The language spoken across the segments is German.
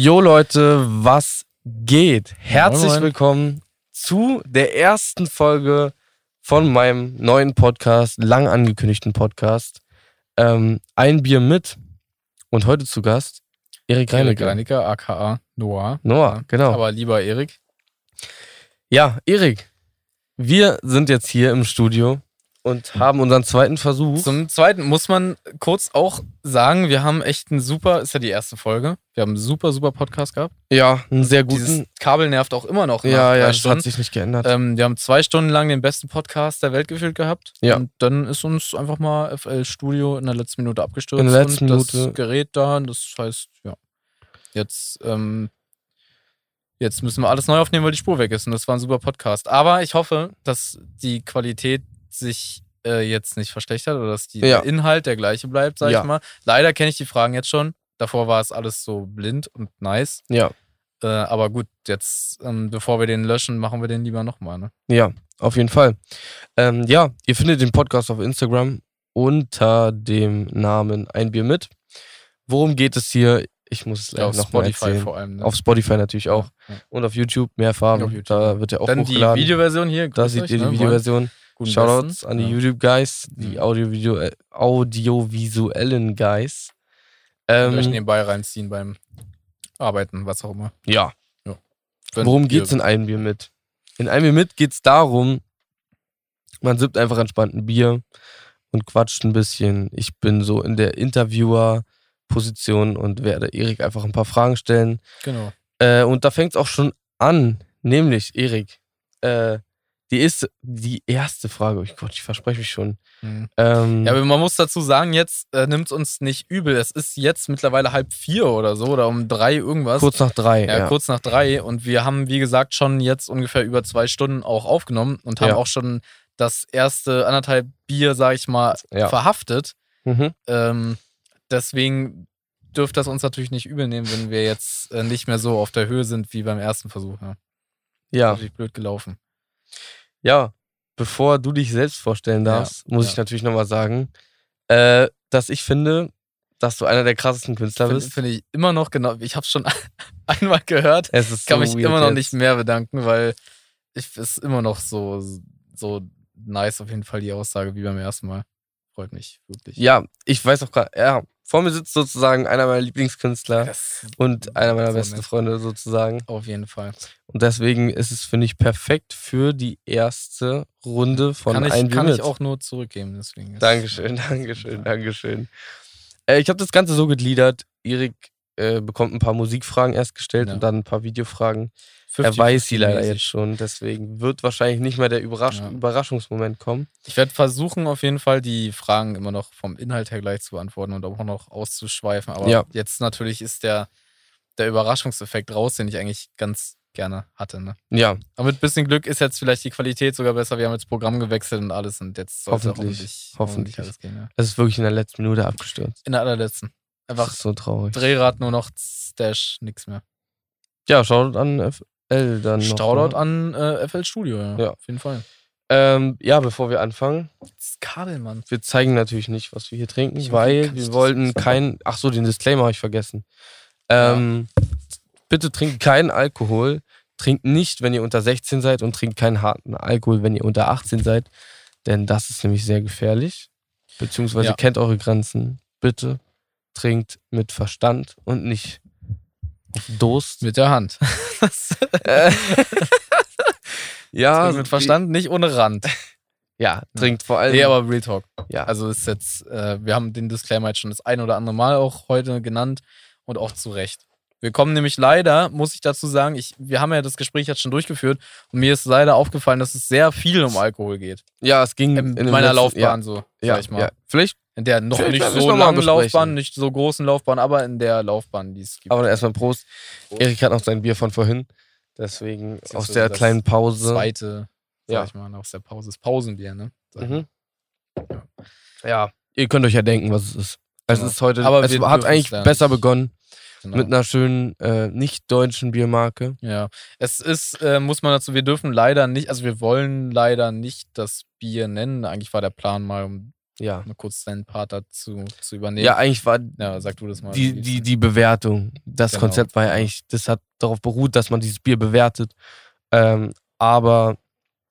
Jo Leute, was geht? Herzlich Moin, willkommen zu der ersten Folge von meinem neuen Podcast, lang angekündigten Podcast. Ähm, ein Bier mit und heute zu Gast Erik Erik Reinecker. Reiniger, aka Noah. Noah, genau. Aber lieber Erik. ja, Erik, wir sind jetzt hier im Studio und haben unseren zweiten Versuch. Zum zweiten muss man kurz auch sagen, wir haben echt einen super, ist ja die erste Folge. Wir haben einen super, super Podcast gehabt. ja, einen sehr Dieses guten. Kabel nervt auch immer noch. Ja, ja, das hat sich nicht geändert. Ähm, wir haben zwei Stunden lang den besten Podcast der Welt gefühlt gehabt. Ja. Und dann ist uns einfach mal FL Studio in der letzten Minute abgestürzt. In der letzten und Minute. Das Gerät da. Das heißt, ja. Jetzt, ähm, jetzt müssen wir alles neu aufnehmen, weil die Spur weg ist. Und das war ein super Podcast. Aber ich hoffe, dass die Qualität sich äh, jetzt nicht verschlechtert oder dass die, Ja. der Inhalt der gleiche bleibt, sag Ja. ich mal. Leider kenne ich die Fragen jetzt schon. Davor war es alles so blind und nice. ja, Äh, aber gut, jetzt, ähm, bevor wir den löschen, machen wir den lieber nochmal. Ne? ja, auf jeden Fall. Ähm, ja, ihr findet den Podcast auf Instagram unter dem Namen Ein Bier mit. Worum geht es hier? Ich muss es Ja, leider auf noch mal Spotify erzählen. vor allem. Ne? Auf Spotify natürlich auch. Ja. Und auf YouTube mehr Farben. YouTube, da wird ja auch Dann die hochgeladen. Videoversion hier. da seht euch, ihr die ne? Videoversion. Guten Shoutouts an die Ja. YouTube-Guys, die Mhm. Audio -Video audiovisuellen Guys. Ähm, nebenbei reinziehen beim Arbeiten, was auch immer. ja, Wenn Worum ihr- geht's in einem Bier mit? In einem Bier mit geht's darum, man sippt einfach entspannt ein Bier und quatscht ein bisschen. Ich bin so in der Interviewer-Position und werde Erik einfach ein paar Fragen stellen. Genau. Äh, und da fängt's auch schon an, nämlich Erik. Äh, die, ist, die erste Frage, oh Gott, ich verspreche mich schon. Mhm. Ähm, Ja, aber man muss dazu sagen, jetzt äh, nimmt uns nicht übel. Es ist jetzt mittlerweile halb vier oder so oder um drei irgendwas. kurz nach drei. ja, Ja, kurz nach drei. Und wir haben, wie gesagt, schon jetzt ungefähr über zwei Stunden auch aufgenommen und haben Ja. auch schon das erste anderthalb Bier, sag ich mal, Ja. verhaftet. Mhm. Ähm, deswegen dürft das uns natürlich nicht übel nehmen, wenn wir jetzt äh, nicht mehr so auf der Höhe sind wie beim ersten Versuch. Ja. ja. Natürlich blöd gelaufen. Ja, bevor du dich selbst vorstellen Ja, darfst, muss ja. ich natürlich nochmal sagen, äh, dass ich finde, dass du einer der krassesten Künstler Finde bist. find ich immer noch genau. Ich habe schon einmal gehört. Es ist Kann so mich immer noch jetzt. nicht mehr bedanken, weil ich es ist immer noch so, so nice auf jeden Fall die Aussage wie beim ersten Mal. Freut mich wirklich. Ja, ich weiß auch gerade, ja, vor mir sitzt sozusagen einer meiner Lieblingskünstler Das und einer meiner besten nett. Freunde sozusagen. Auf jeden Fall. Und deswegen ist es, finde ich, perfekt für die erste Runde von kann ich, Ein kann ich auch nur zurückgeben. Deswegen Dankeschön, Dankeschön, Dankeschön. Äh, ich habe das Ganze so gegliedert. Erik äh, bekommt ein paar Musikfragen erst gestellt Ja. und dann ein paar Videofragen. 50, er weiß sie leider 50 jetzt schon, deswegen wird wahrscheinlich nicht mehr der Überrasch Ja. Überraschungsmoment kommen. Ich werde versuchen, auf jeden Fall die Fragen immer noch vom Inhalt her gleich zu beantworten und auch noch auszuschweifen. Aber Ja. jetzt natürlich ist der, der Überraschungseffekt raus, den ich eigentlich ganz gerne hatte. Ne? Ja, Aber mit bisschen Glück ist jetzt vielleicht die Qualität sogar besser. Wir haben jetzt Programm gewechselt und alles und jetzt soll es auch Hoffentlich, hoffentlich, hoffentlich. alles gehen. Ja. es ist wirklich in der letzten Minute abgestürzt. In der allerletzten. Einfach so traurig. Drehrad nur noch Stash, nix mehr. Ja, schaut an FL dann noch. Shoutout ne? an äh, FL Studio, ja. Ja. Auf jeden Fall. Ähm, ja, bevor wir anfangen, Das Kabel, Mann. wir zeigen natürlich nicht, was wir hier trinken, Ich- weil wir wollten kein. Ach so, den Disclaimer habe ich vergessen. Ähm, Bitte trinkt keinen Alkohol. Trinkt nicht, wenn ihr unter 16 seid und trinkt keinen harten Alkohol, wenn ihr unter 18 seid. Denn das ist nämlich sehr gefährlich. Beziehungsweise Ja. kennt eure Grenzen. Bitte trinkt mit Verstand und nicht Durst. Mit der Hand. Äh, ja, mit Verstand, nicht ohne Rand. Ja, trinkt vor allem. Nee, aber Real Talk. ja. Also ist jetzt, äh, wir haben den Disclaimer jetzt schon das ein oder andere Mal auch heute genannt und auch zu Recht. Wir kommen nämlich leider, muss ich dazu sagen, ich, wir haben ja das Gespräch jetzt schon durchgeführt und mir ist leider aufgefallen, dass es sehr viel um Alkohol geht. ja, es ging In, in meiner Laufbahn so, Ja, sag ja, ich mal. ja. Vielleicht, In der noch Vielleicht nicht so es langen. Laufbahn, nicht so großen Laufbahn, aber in der Laufbahn, die es gibt. aber erstmal Prost. Prost. Erik hat noch sein Bier von vorhin. Deswegen aus so der kleinen Pause. Zweite, sag Ja. ich mal, aus der Pause. Das Pausenbier, ne? Mhm. Ja, ihr könnt euch ja denken, was es ist. Es Genau. ist heute, Aber es hat eigentlich es lernen. besser begonnen Genau. mit einer schönen äh, nicht-deutschen Biermarke. Ja, es ist, äh, muss man dazu, wir dürfen leider nicht, also wir wollen leider nicht das Bier nennen. Eigentlich war der Plan mal um Ja. mal kurz deinen Part dazu zu übernehmen. Ja, eigentlich war ja sag du das mal. die, die, die Bewertung. Das Genau. Konzept war ja eigentlich, das hat darauf beruht, dass man dieses Bier bewertet. Ähm, aber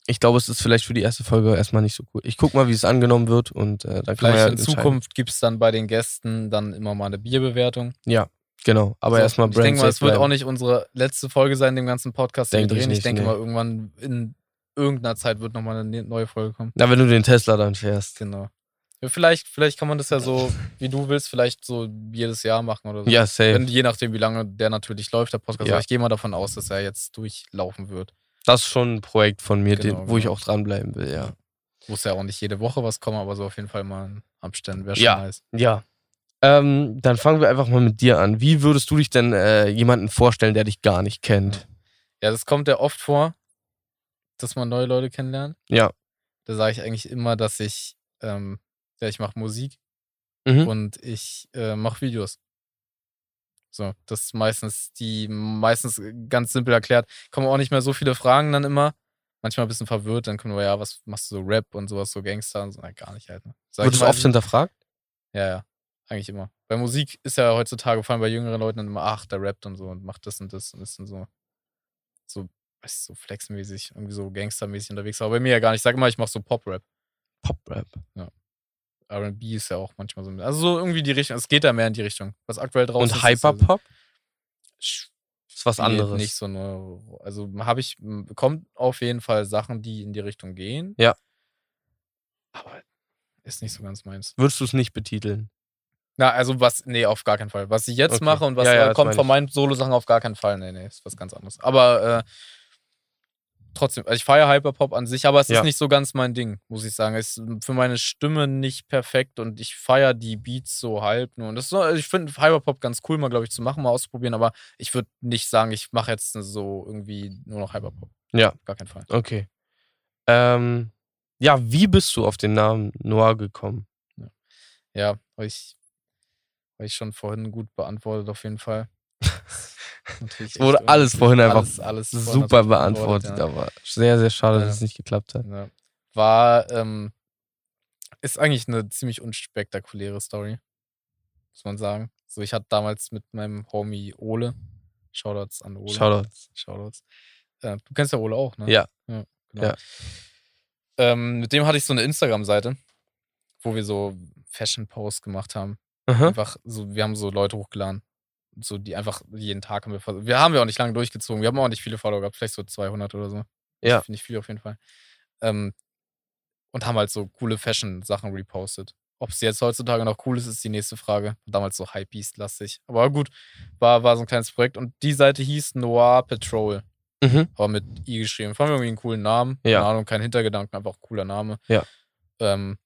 ich glaube, es ist vielleicht für die erste Folge erstmal nicht so cool. Ich guck mal, wie es angenommen wird und äh, dann kann man Vielleicht ja in. Zukunft gibt es dann bei den Gästen dann immer mal eine Bierbewertung. Genau, aber So, erstmal und Ich denke mal, Brand es wird auch nicht unsere letzte Folge sein, dem ganzen Podcast. Denke ich drehen. ich nicht, denke nee. mal, irgendwann in irgendeiner Zeit wird nochmal eine ne-, neue Folge kommen. Na, wenn du den Tesla dann fährst. Genau. Ja, vielleicht, vielleicht kann man das ja so, wie du willst, vielleicht so jedes Jahr machen oder so. Ja, safe. Wenn, je nachdem, wie lange der natürlich läuft, der Podcast. Ja. Aber ich gehe mal davon aus, dass er jetzt durchlaufen wird. Das ist schon ein Projekt von mir, Genau, den, wo ich genau. auch dranbleiben will, ja. Muss ja auch nicht jede Woche was kommen, aber so auf jeden Fall mal in Abständen wäre schon Ja. nice. Ja. Ähm, dann fangen wir einfach mal mit dir an. Wie würdest du dich denn äh, jemanden vorstellen, der dich gar nicht kennt? Ja, das kommt ja oft vor, dass man neue Leute kennenlernt. Ja. Da sage ich eigentlich immer, dass ich, ähm, ja, ich mache Musik Mhm. und ich äh, mache Videos. So, das ist meistens die, meistens ganz simpel erklärt. Kommen auch nicht mehr so viele Fragen dann immer. Manchmal ein bisschen verwirrt, dann kommen wir, ja, was machst du so Rap und sowas, so Gangster und so. Na, gar nicht halt. Ne? Wird mal, oft hinterfragt? Ja, ja. Eigentlich immer. Bei Musik ist ja heutzutage, vor allem bei jüngeren Leuten, dann immer, ach, der rappt und so und macht das und das und ist dann so, so, weiß ich, so flexmäßig, irgendwie so gangstermäßig unterwegs. Aber bei mir ja gar nicht. Ich sag immer, ich mach so Pop-Rap. Pop-Rap. RB ist ja auch manchmal so. Also so irgendwie die Richtung. Es geht da mehr in die Richtung. Was aktuell draußen Und ist. ist Hyperpop? also- Ist was anderes. Nicht so eine. Also habe ich, kommt auf jeden Fall Sachen, die in die Richtung gehen. Ja. Aber ist nicht so ganz meins. Würdest du es nicht betiteln? Na, also was, nee, auf gar keinen Fall. Was ich jetzt Okay. mache und was Ja, ja, kommt von meinen Solo-Sachen auf gar keinen Fall. Nee, nee, ist was ganz anderes. Aber äh, trotzdem, also ich feiere Hyperpop an sich, aber es Ja. ist nicht so ganz mein Ding, muss ich sagen. Es ist für meine Stimme nicht perfekt und ich feiere die Beats so halb nur. Und das so, also ich finde Hyperpop ganz cool, mal, glaube ich, zu machen, mal auszuprobieren, aber ich würde nicht sagen, ich mache jetzt so irgendwie nur noch Hyperpop. Ja. Gar keinen Fall. Okay. Ähm, ja, wie bist du auf den Namen Noir gekommen? Ja, ich, hab ich schon vorhin gut beantwortet, auf jeden Fall. Natürlich Es wurde alles vorhin einfach alles, alles vorhin Super natürlich beantwortet, ja. aber sehr, sehr schade, Ja. dass es nicht geklappt hat. Ja. War, ähm, ist eigentlich eine ziemlich unspektakuläre Story, muss man sagen. So, ich hatte damals mit meinem Homie Ole, Shoutouts an Ole. Shoutouts. Shoutouts. Äh, du kennst ja Ole auch, ne? Ja. Ja, genau. Ähm, mit dem hatte ich so eine Instagram-Seite, wo wir so Fashion-Posts gemacht haben. Aha. Einfach so, wir haben so Leute hochgeladen. So, die einfach jeden Tag haben wir Wir haben ja auch nicht lange durchgezogen. Wir haben auch nicht viele Follower gehabt, vielleicht so 200 oder so. Ja. Finde ich viel auf jeden Fall. Ähm, und haben halt so coole Fashion-Sachen repostet. Ob es jetzt heutzutage noch cool ist, ist die nächste Frage. Damals so Hypebeast-lastig. Aber gut, war, war so ein kleines Projekt. Und die Seite hieß Noir Patrol. Mhm. Aber mit I geschrieben. Fanden wir irgendwie einen coolen Namen. Ja. Keine Ahnung, kein Hintergedanken, einfach cooler Name. Ja. Ähm,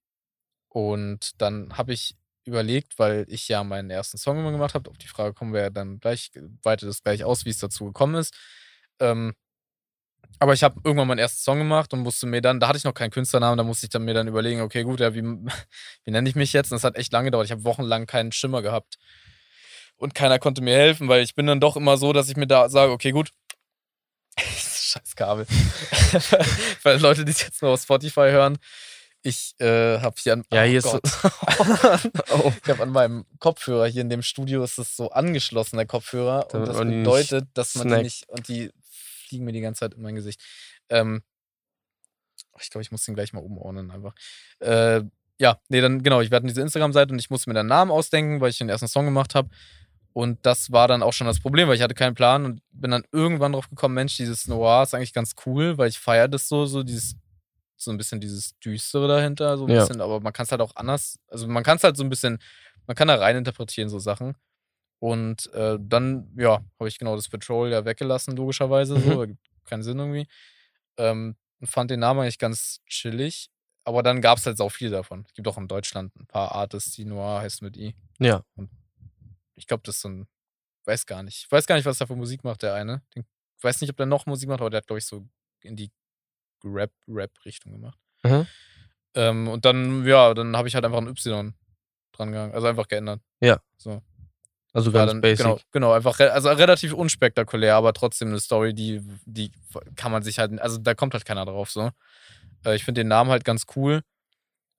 und dann habe ich überlegt, weil ich ja meinen ersten Song immer gemacht habe, auf die Frage kommen wir ja dann gleich, weite das gleich aus, wie es dazu gekommen ist. Ähm, aber ich habe irgendwann meinen ersten Song gemacht und musste mir dann, da hatte ich noch keinen Künstlernamen, da musste ich dann mir dann überlegen, okay, gut, ja, wie, wie nenne ich mich jetzt? Und das hat echt lange gedauert. Ich habe wochenlang keinen Schimmer gehabt. Und keiner konnte mir helfen, weil ich bin dann doch immer so, dass ich mir da sage, okay, gut. Scheiß Kabel. weil Leute, die es jetzt nur auf Spotify hören, ich äh, habe hier an, Ja, oh hier ist Gott. Oh. Ich habe an meinem Kopfhörer hier in dem Studio ist es so angeschlossen, der Kopfhörer. Damit und das bedeutet, dass man die nicht. Und die fliegen mir die ganze Zeit in mein Gesicht. Ähm, ich glaube, ich muss den gleich mal umordnen einfach. Äh, ja, nee, dann genau, ich werde diese Instagram-Seite und ich musste mir einen Namen ausdenken, weil ich den ersten Song gemacht habe. Und das war dann auch schon das Problem, weil ich hatte keinen Plan und bin dann irgendwann drauf gekommen, Mensch, dieses Noir ist eigentlich ganz cool, weil ich feiere das so, so dieses, so ein bisschen dieses Düstere dahinter, so ein Ja. bisschen, aber man kann es halt auch anders, also man kann es halt so ein bisschen, man kann da rein interpretieren, so Sachen. Und äh, dann, ja, habe ich genau das Patrol ja weggelassen, logischerweise, Mhm. so, keinen Sinn irgendwie. Ähm, und fand den Namen eigentlich ganz chillig. Aber dann gab es halt auch viel davon. Es gibt auch in Deutschland ein paar Artists, die Noir heißt mit I. Ja. Ich glaube, das ist so ein, weiß gar nicht. Ich weiß gar nicht, was der für Musik macht, der eine. Den, ich weiß nicht, ob der noch Musik macht, aber der hat, glaube ich, so in die Rap-Rap-Richtung gemacht. Mhm. Ähm, und dann, ja, dann habe ich halt einfach ein Y dran gegangen. Also einfach geändert. Ja. So. Also ganz dann, basic. Genau, genau, einfach re also relativ unspektakulär, aber trotzdem eine Story, die, die kann man sich halt, also da kommt halt keiner drauf so. Äh, ich finde den Namen halt ganz cool.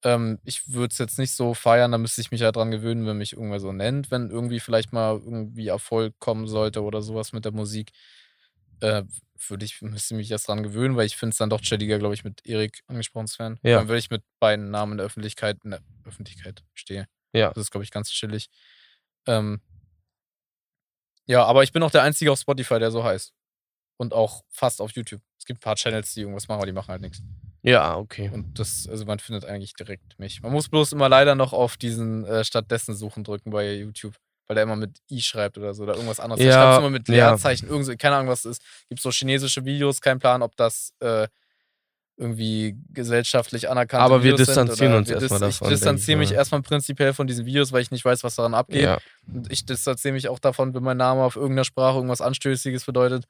Ähm, ich würde es jetzt nicht so feiern, da müsste ich mich halt dran gewöhnen, wenn mich irgendwer so nennt, wenn irgendwie vielleicht mal irgendwie Erfolg kommen sollte oder sowas mit der Musik. Äh, würde ich, müsste mich erst dran gewöhnen, weil ich finde es dann doch chilliger, glaube ich, mit Erik angesprochen zu werden. Ja. Dann würde ich mit beiden Namen in der Öffentlichkeit, in der Öffentlichkeit stehe. Ja. Das ist, glaube ich, ganz chillig. Ähm, ja, aber ich bin auch der Einzige auf Spotify, der so heißt. Und auch fast auf YouTube. Es gibt ein paar Channels, die irgendwas machen, aber die machen halt nichts. Ja, okay. Und das, also man findet eigentlich direkt mich. Man muss bloß immer leider noch auf diesen äh, stattdessen suchen drücken bei YouTube, weil der immer mit I schreibt oder so oder irgendwas anderes. Der Ja, schreibt immer mit ja. Leerzeichen, irgend so, keine Ahnung, was das ist. Gibt so chinesische Videos, kein Plan, ob das äh, irgendwie gesellschaftlich anerkannt Aber wir Videos distanzieren sind, oder uns wir erstmal dis- davon, Ich distanziere mich mal. erstmal prinzipiell von diesen Videos, weil ich nicht weiß, was daran abgeht. Ja. Und ich distanziere mich auch davon, wenn mein Name auf irgendeiner Sprache irgendwas Anstößiges bedeutet.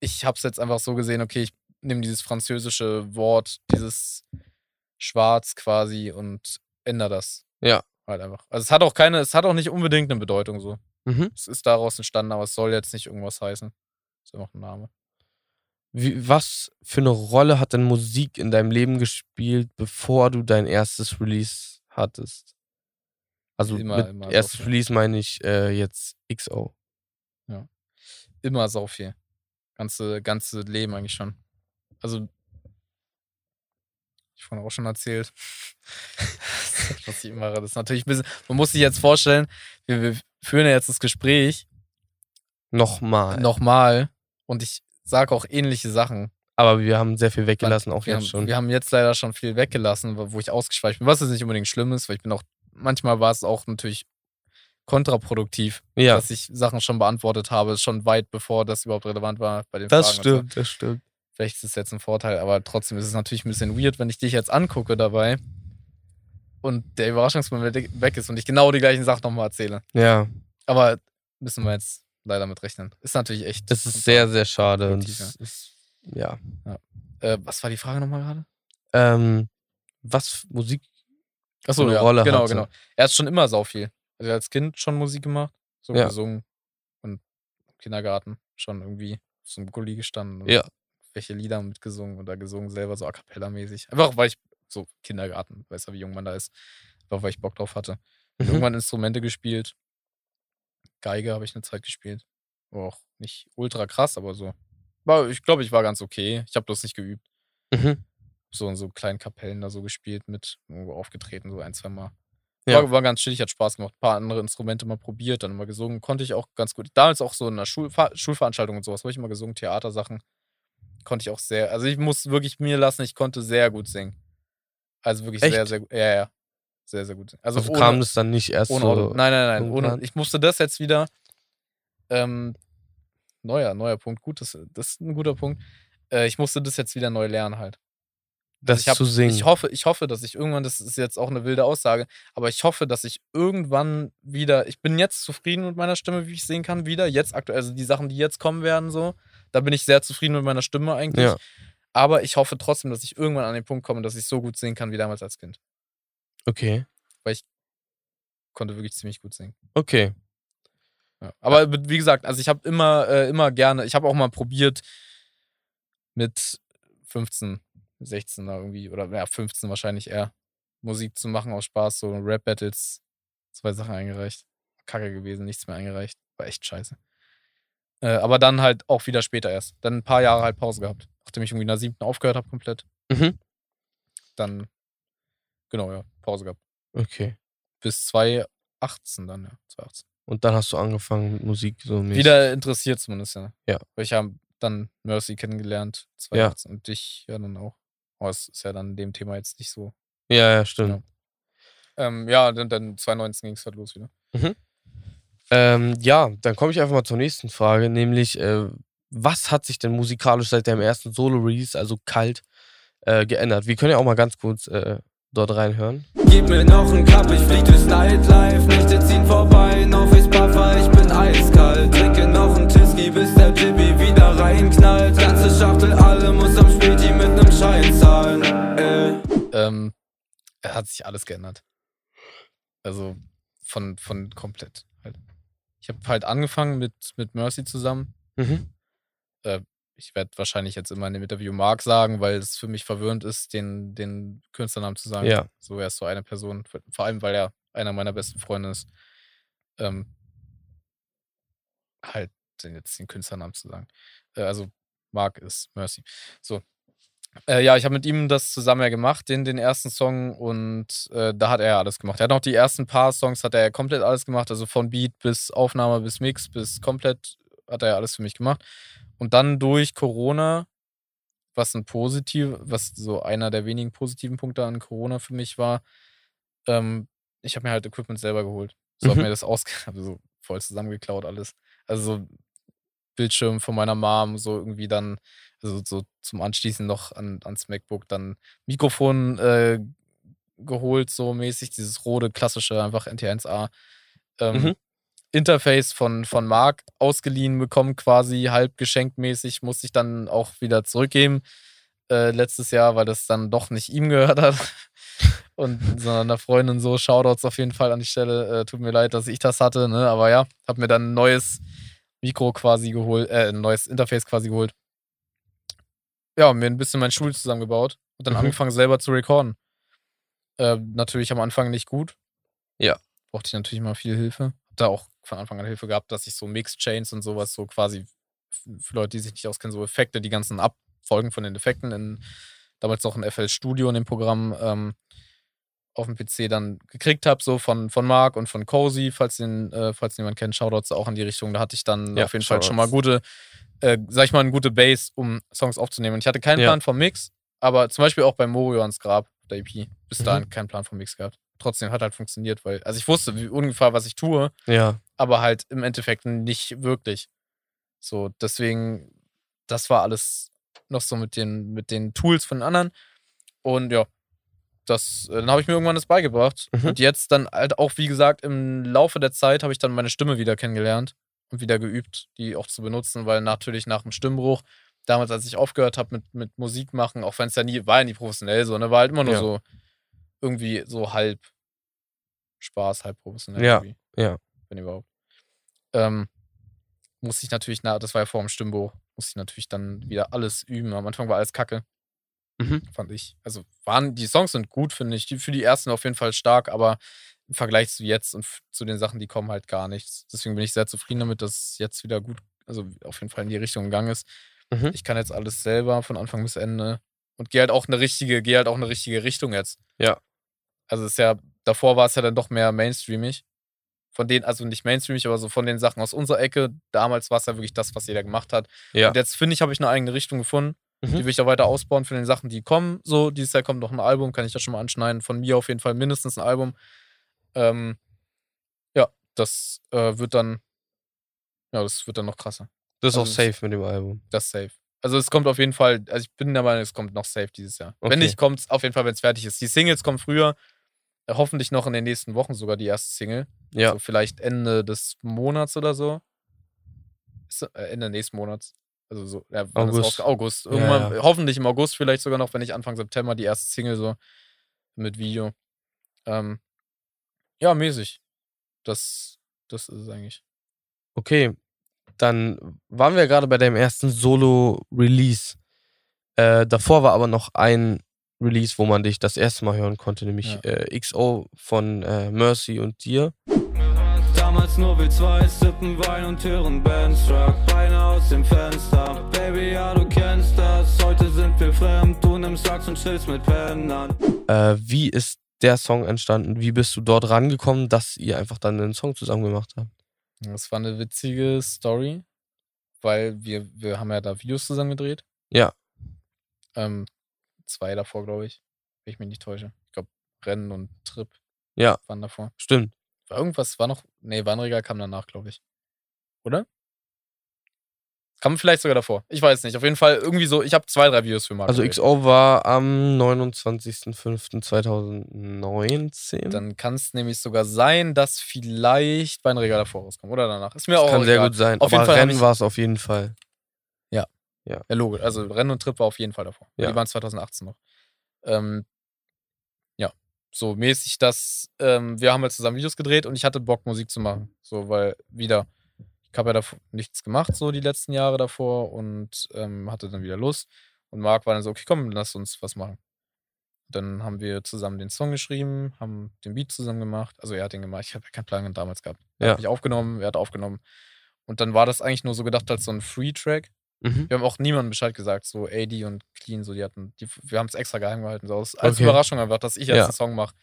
Ich habe es jetzt einfach so gesehen, okay, ich nehme dieses französische Wort, dieses Schwarz quasi und ändere das. Ja. Halt einfach. Also es hat auch keine, es hat auch nicht unbedingt eine Bedeutung so. Mhm. Es ist daraus entstanden, aber es soll jetzt nicht irgendwas heißen. Ist einfach ein Name. Wie, was für eine Rolle hat denn Musik in deinem Leben gespielt, bevor du dein erstes Release hattest? Also Immer- mit immer erstes so, ja. Release meine ich äh, jetzt XO. Immer sau viel. Ganze, ganze Leben eigentlich schon. Also, ich vorhin auch schon erzählt. was ich mache. Das ist natürlich ein bisschen, man muss sich jetzt vorstellen, wir, wir führen ja jetzt das Gespräch Nochmal. nochmal und ich sage auch ähnliche Sachen. Aber wir haben sehr viel weggelassen, auch wir jetzt haben, schon. Wir haben jetzt leider schon viel weggelassen, wo ich ausgeschweift bin, was jetzt nicht unbedingt schlimm ist, weil ich bin auch, manchmal war es auch natürlich kontraproduktiv, ja, dass ich Sachen schon beantwortet habe, schon weit bevor das überhaupt relevant war bei den das Fragen. so. stimmt, das stimmt. Vielleicht ist es jetzt ein Vorteil, aber trotzdem ist es natürlich ein bisschen weird, wenn ich dich jetzt angucke dabei und der Überraschungsmoment weg ist und ich genau die gleichen Sachen nochmal erzähle. Ja, Aber müssen wir jetzt leider mit rechnen. Ist natürlich echt. es ist sehr, sehr schade. Und ist, ja. Äh, was war die Frage nochmal gerade? Ähm, was Musik Achso, eine ja, Rolle genau, hatte. genau. Er hat schon immer sau viel. Also als Kind schon Musik gemacht, so Ja. gesungen und im Kindergarten schon irgendwie auf so einem Gully gestanden Ja. Welche Lieder mitgesungen oder gesungen selber so a cappella mäßig. Einfach weil ich so Kindergarten, weiß ja, wie jung man da ist, einfach weil ich Bock drauf hatte. Mhm. Irgendwann Instrumente gespielt. Geige habe ich eine Zeit gespielt. War auch nicht ultra krass, aber so. War, ich glaube, ich war ganz okay. Ich habe bloß nicht geübt. Mhm. So in so kleinen Kapellen da so gespielt mit, irgendwo aufgetreten, so ein, zwei Mal. Ja. War, war ganz chillig, hat Spaß gemacht. Ein paar andere Instrumente mal probiert, dann immer gesungen. Konnte ich auch ganz gut. Damals auch so in der Schulver Schulveranstaltung und sowas, habe ich immer gesungen, Theatersachen. Konnte ich auch sehr. Also ich muss wirklich mir lassen, ich konnte sehr gut singen. Also wirklich sehr, Echt? sehr gut. Ja, ja. Sehr, sehr gut. Also, Also ohne, kam das dann nicht erst ohne so. Nein, nein, nein. Ohne, ich musste das jetzt wieder. Ähm, neuer, neuer Punkt. Gut, das, das ist ein guter Punkt. Äh, ich musste das jetzt wieder neu lernen halt. das ich hab- zu singen. Ich hoffe, ich hoffe, dass ich irgendwann, das ist jetzt auch eine wilde Aussage, aber ich hoffe, dass ich irgendwann wieder, ich bin jetzt zufrieden mit meiner Stimme, wie ich sehen kann, wieder. Jetzt aktuell, also die Sachen, die jetzt kommen werden, so, da bin ich sehr zufrieden mit meiner Stimme eigentlich. Ja. Aber ich hoffe trotzdem, dass ich irgendwann an den Punkt komme, dass ich so gut singen kann wie damals als Kind. okay. Konnte wirklich ziemlich gut singen. Okay. Ja. Aber wie gesagt, also ich habe immer, äh, immer gerne, ich habe auch mal probiert mit 15, 16 da irgendwie, oder ja, 15 wahrscheinlich eher, Musik zu machen aus Spaß, so Rap-Battles, zwei Sachen eingereicht. Kacke gewesen, nichts mehr eingereicht. War echt scheiße. Äh, aber dann halt auch wieder später erst. Dann ein paar Jahre halt Pause gehabt. Nachdem ich irgendwie in der siebten aufgehört habe komplett. Mhm. Dann, genau, ja, Pause gehabt. Okay. Bis 2018 dann, ja, 2018. Und dann hast du angefangen mit Musik so mäßig. Wieder interessiert zumindest, ja. Ja. Weil ich habe dann Mercy kennengelernt, 2018 und dich ja dann auch. Aber es ist ja dann dem Thema jetzt nicht so. Ja, ja, stimmt. Genau. Ähm, ja, dann, dann 2019 ging es halt los wieder. Ähm, ja, dann komme ich einfach mal zur nächsten Frage, nämlich, äh, was hat sich denn musikalisch seit deinem ersten Solo-Release, also kalt, äh, geändert? Wir können ja auch mal ganz kurz äh, dort reinhören. Gib mir noch einen Cup, ich flieg durchs Nightlife Nächte ziehen vorbei, noch ich Buffer, ich bin eiskalt Trinke noch einen Tiski, bis der Jibby wieder reinknallt Ganze Schachtel, alle muss am Späti mit nem Schein zahlen äh. Ähm, hat sich alles geändert. Also von, von komplett. Ich habe halt angefangen mit, mit Mercy zusammen. Mhm. ich werde wahrscheinlich jetzt immer in dem Interview Mark sagen, weil es für mich verwirrend ist, den, den Künstlernamen zu sagen. Ja. So, er ist so eine Person, vor allem, weil er einer meiner besten Freunde ist. Ähm, halt den, jetzt den Künstlernamen zu sagen. Äh, also Mark ist Mercy. So. Äh, ja, ich habe mit ihm das zusammen ja gemacht, den, den ersten Song, und äh, da hat er ja alles gemacht. Er hat noch die ersten paar Songs, hat er ja komplett alles gemacht, also von Beat bis Aufnahme bis Mix bis komplett hat er ja alles für mich gemacht. Und dann durch Corona, was ein positiv, was so einer der wenigen positiven Punkte an Corona für mich war, ähm, ich habe mir halt Equipment selber geholt. So habe Mhm. mir das aus, also so voll zusammengeklaut alles. Also so Bildschirm von meiner Mom, so irgendwie dann, also so zum Anschließen noch an, ans MacBook, dann Mikrofon äh, geholt, so mäßig, dieses rote, klassische, einfach NT1A. Ähm, Mhm. Interface von, von Mark ausgeliehen bekommen, quasi halb geschenkmäßig, musste ich dann auch wieder zurückgeben äh, letztes Jahr, weil das dann doch nicht ihm gehört hat. Und sondern einer Freundin so, Shoutouts auf jeden Fall an die Stelle. Äh, tut mir leid, dass ich das hatte, ne? Aber ja, hab mir dann ein neues Mikro quasi geholt, äh, ein neues Interface quasi geholt. Ja, mir ein bisschen mein Stuhl zusammengebaut und dann Mhm. angefangen selber zu recorden. Äh, natürlich am Anfang nicht gut. Ja. Brauchte ich natürlich mal viel Hilfe. Hab da auch von Anfang an Hilfe gehabt, dass ich so Mix-Chains und sowas so quasi für Leute, die sich nicht auskennen, so Effekte, die ganzen Abfolgen von den Effekten in damals noch in FL Studio in dem Programm ähm, auf dem PC dann gekriegt habe, so von, von Mark und von Cozy, falls den, äh, falls jemand kennt, Shoutouts auch in die Richtung. Da hatte ich dann Ja, auf jeden Fall schon mal Shoutouts. gute, äh, sag ich mal, eine gute Base, um Songs aufzunehmen. Und ich hatte keinen Ja. Plan vom Mix, aber zum Beispiel auch bei Morio ans Grab, der EP, bis Mhm. dahin keinen Plan vom Mix gehabt. Trotzdem hat halt funktioniert, weil, also ich wusste wie, ungefähr, was ich tue, Ja. aber halt im Endeffekt nicht wirklich. So, deswegen, das war alles noch so mit den, mit den Tools von den anderen. Und ja, das, äh, dann habe ich mir irgendwann das beigebracht. Mhm. Und jetzt dann halt auch, wie gesagt, im Laufe der Zeit habe ich dann meine Stimme wieder kennengelernt und wieder geübt, die auch zu benutzen, weil natürlich nach dem Stimmbruch, damals, als ich aufgehört habe mit, mit Musik machen, auch wenn es ja nie, war ja nie professionell so, ne, war halt immer nur Ja. so irgendwie so halb Spaß, halb professionell. Ja, irgendwie ja. wenn überhaupt. Ähm, musste ich natürlich, na, das war ja vor dem Stimmbruch, musste ich natürlich dann wieder alles üben. Am Anfang war alles kacke, Mhm. fand ich. Also waren, die Songs sind gut, finde ich. Die, für die ersten auf jeden Fall stark, aber im Vergleich zu jetzt und zu den Sachen, die kommen, halt gar nichts. Deswegen bin ich sehr zufrieden damit, dass es jetzt wieder gut, also auf jeden Fall in die Richtung gegangen ist. Mhm. Ich kann jetzt alles selber von Anfang bis Ende und gehe halt auch eine richtige, gehe halt auch eine richtige Richtung jetzt. Ja. Also es ist ja, davor war es ja dann doch mehr mainstreamig. Von denen, also nicht mainstreamig, aber so von den Sachen aus unserer Ecke. Damals war es ja wirklich das, was jeder gemacht hat. Ja. Und jetzt finde ich, habe ich eine eigene Richtung gefunden. Mhm. Die will ich auch weiter ausbauen für den Sachen, die kommen. So, dieses Jahr kommt noch ein Album, kann ich das schon mal anschneiden. Von mir auf jeden Fall mindestens ein Album. Ähm, ja, das äh, wird dann, ja, das wird dann noch krasser. Das ist auch Also es- safe mit dem Album. Das ist safe. Also es kommt auf jeden Fall, also ich bin der Meinung, es kommt noch safe dieses Jahr. Okay. Wenn nicht, kommt es auf jeden Fall, wenn es fertig ist. Die Singles kommen früher, äh, hoffentlich noch in den nächsten Wochen sogar die erste Single. Ja. So vielleicht Ende des Monats oder so. Äh, Ende nächsten Monats. Also so, ja, August. August. Ja, Irgendwann, ja. hoffentlich im August vielleicht sogar noch, wenn nicht Anfang September die erste Single so mit Video. Ähm, ja, mäßig. Das, das ist es eigentlich. Okay, dann waren wir gerade bei deinem ersten Solo-Release. Äh, davor war aber noch ein Release, wo man dich das erste Mal hören konnte, nämlich Ja. äh, XO von äh, Mercy und dir. Damals nur wir zwei, sippen Wein und hören Bandstruck Beine aus dem Fenster Baby, ja du kennst das Heute sind wir fremd, du nimmst Lachs und chillst mit Pennern Äh, wie ist der Song entstanden? Wie bist du dort rangekommen, dass ihr einfach dann einen Song zusammen gemacht habt? Das war eine witzige Story, weil wir, wir haben ja da Videos zusammen gedreht. Ja. Ähm, zwei davor, glaube ich. Wenn ich mich nicht täusche. Ich glaube, Rennen und Trip Ja. waren davor. Stimmt. War irgendwas, war noch. Nee, Warnregal kam danach, glaube ich. Oder? Kam vielleicht sogar davor. Ich weiß nicht. Auf jeden Fall irgendwie so. Ich habe zwei, drei Videos für Marc. Also. XO war am 29.05.2019. Dann kann es nämlich sogar sein, dass vielleicht Weinregal davor rauskommt. Oder danach. Ist mir das auch kann sehr egal. gut sein. Auf jeden aber Fall hab Rennen war es auf jeden Fall. Ja, logisch. Also Rennen und Trip war auf jeden Fall davor. Ja. Die waren 2018 noch. Ähm, ja, so mäßig, dass ähm, wir haben halt zusammen Videos gedreht und ich hatte Bock, Musik zu machen. So, weil wieder, Ich habe ja davor nichts gemacht, so die letzten Jahre davor und ähm, hatte dann wieder Lust. Und Marc war dann so, okay, komm, lass uns was machen. Dann haben wir zusammen den Song geschrieben, haben den Beat zusammen gemacht. Also er hat den gemacht, ich habe ja keinen Plan damals gehabt. Er Ja. hat mich aufgenommen, er hat aufgenommen. Und dann war das eigentlich nur so gedacht als so ein Free-Track. Mhm. Wir haben auch niemandem Bescheid gesagt, so AD und Clean, so die hatten, die, wir haben es extra geheim gehalten, so als Okay. Überraschung einfach, dass ich jetzt Ja. einen Song mache.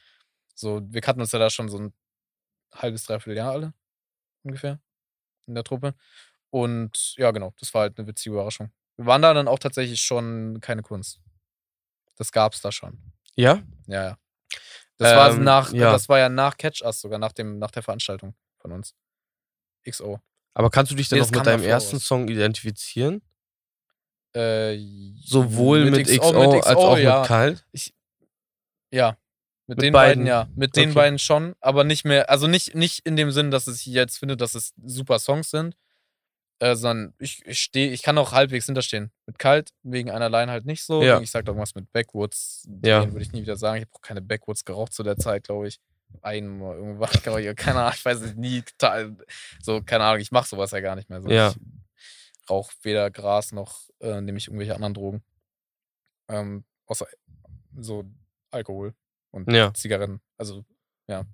So, wir kannten uns ja da schon so ein halbes, dreiviertel Jahr alle, ungefähr, in der Truppe. Und ja, genau, das war halt eine witzige Überraschung. Wir waren da dann auch tatsächlich schon keine Kunst. Das gab's da schon. Ja? Ja, ja. Das war Ähm, nach, ja. das war ja nach Catch Us sogar, nach dem, nach der Veranstaltung von uns. XO. Aber kannst du dich denn Nee, noch mit deinem ersten raus. Song identifizieren? Äh, Sowohl mit, XO, mit als auch ja. mit Kalt? Ja. Mit, Mit den beiden? beiden, ja. Mit den Okay. beiden schon, aber nicht mehr, also nicht, nicht in dem Sinn, dass ich jetzt finde, dass es super Songs sind, äh, sondern ich, ich stehe, ich kann auch halbwegs hinterstehen. Mit Kalt, wegen einer Line halt nicht so. Ja. Ich sag doch was mit Backwoods, Ja. den würde ich nie wieder sagen. Ich habe auch keine Backwoods geraucht zu der Zeit, glaube ich. Einmal ich, keine Ahnung, ich weiß es nie, total, so, keine Ahnung, ich mache sowas ja gar nicht mehr. So. Ja. Ich rauche weder Gras noch äh, nehme ich irgendwelche anderen Drogen. Ähm, außer so Alkohol und Ja. Zigaretten. Also, ja.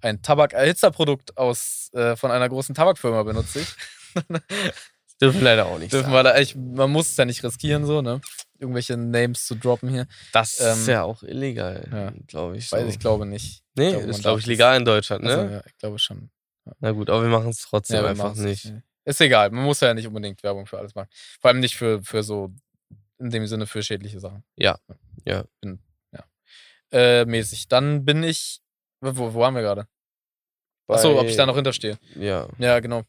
Ein Tabak-Erhitzerprodukt aus äh, von einer großen Tabakfirma benutze ich. Das dürfen wir leider auch nicht Dürfen wir echt, man muss es ja nicht riskieren, so, ne? Irgendwelche Names zu droppen hier. Das ist ähm, ja auch illegal, ja. glaube ich. So. Weil ich glaube nicht. Nee, glaube, ist, glaube ich, legal in Deutschland, ne? Also, ja, ich glaube schon. Na gut, aber wir machen es trotzdem wir einfach nicht. nee. Ist egal, man muss ja nicht unbedingt Werbung für alles machen. Vor allem nicht für, für so, in dem Sinne für schädliche Sachen. Ja. Ja. Bin, ja. Äh, mäßig. Dann bin ich. Wo, wo waren wir gerade? Achso, ob ich da noch hinterstehe. Ja. Ja, genau.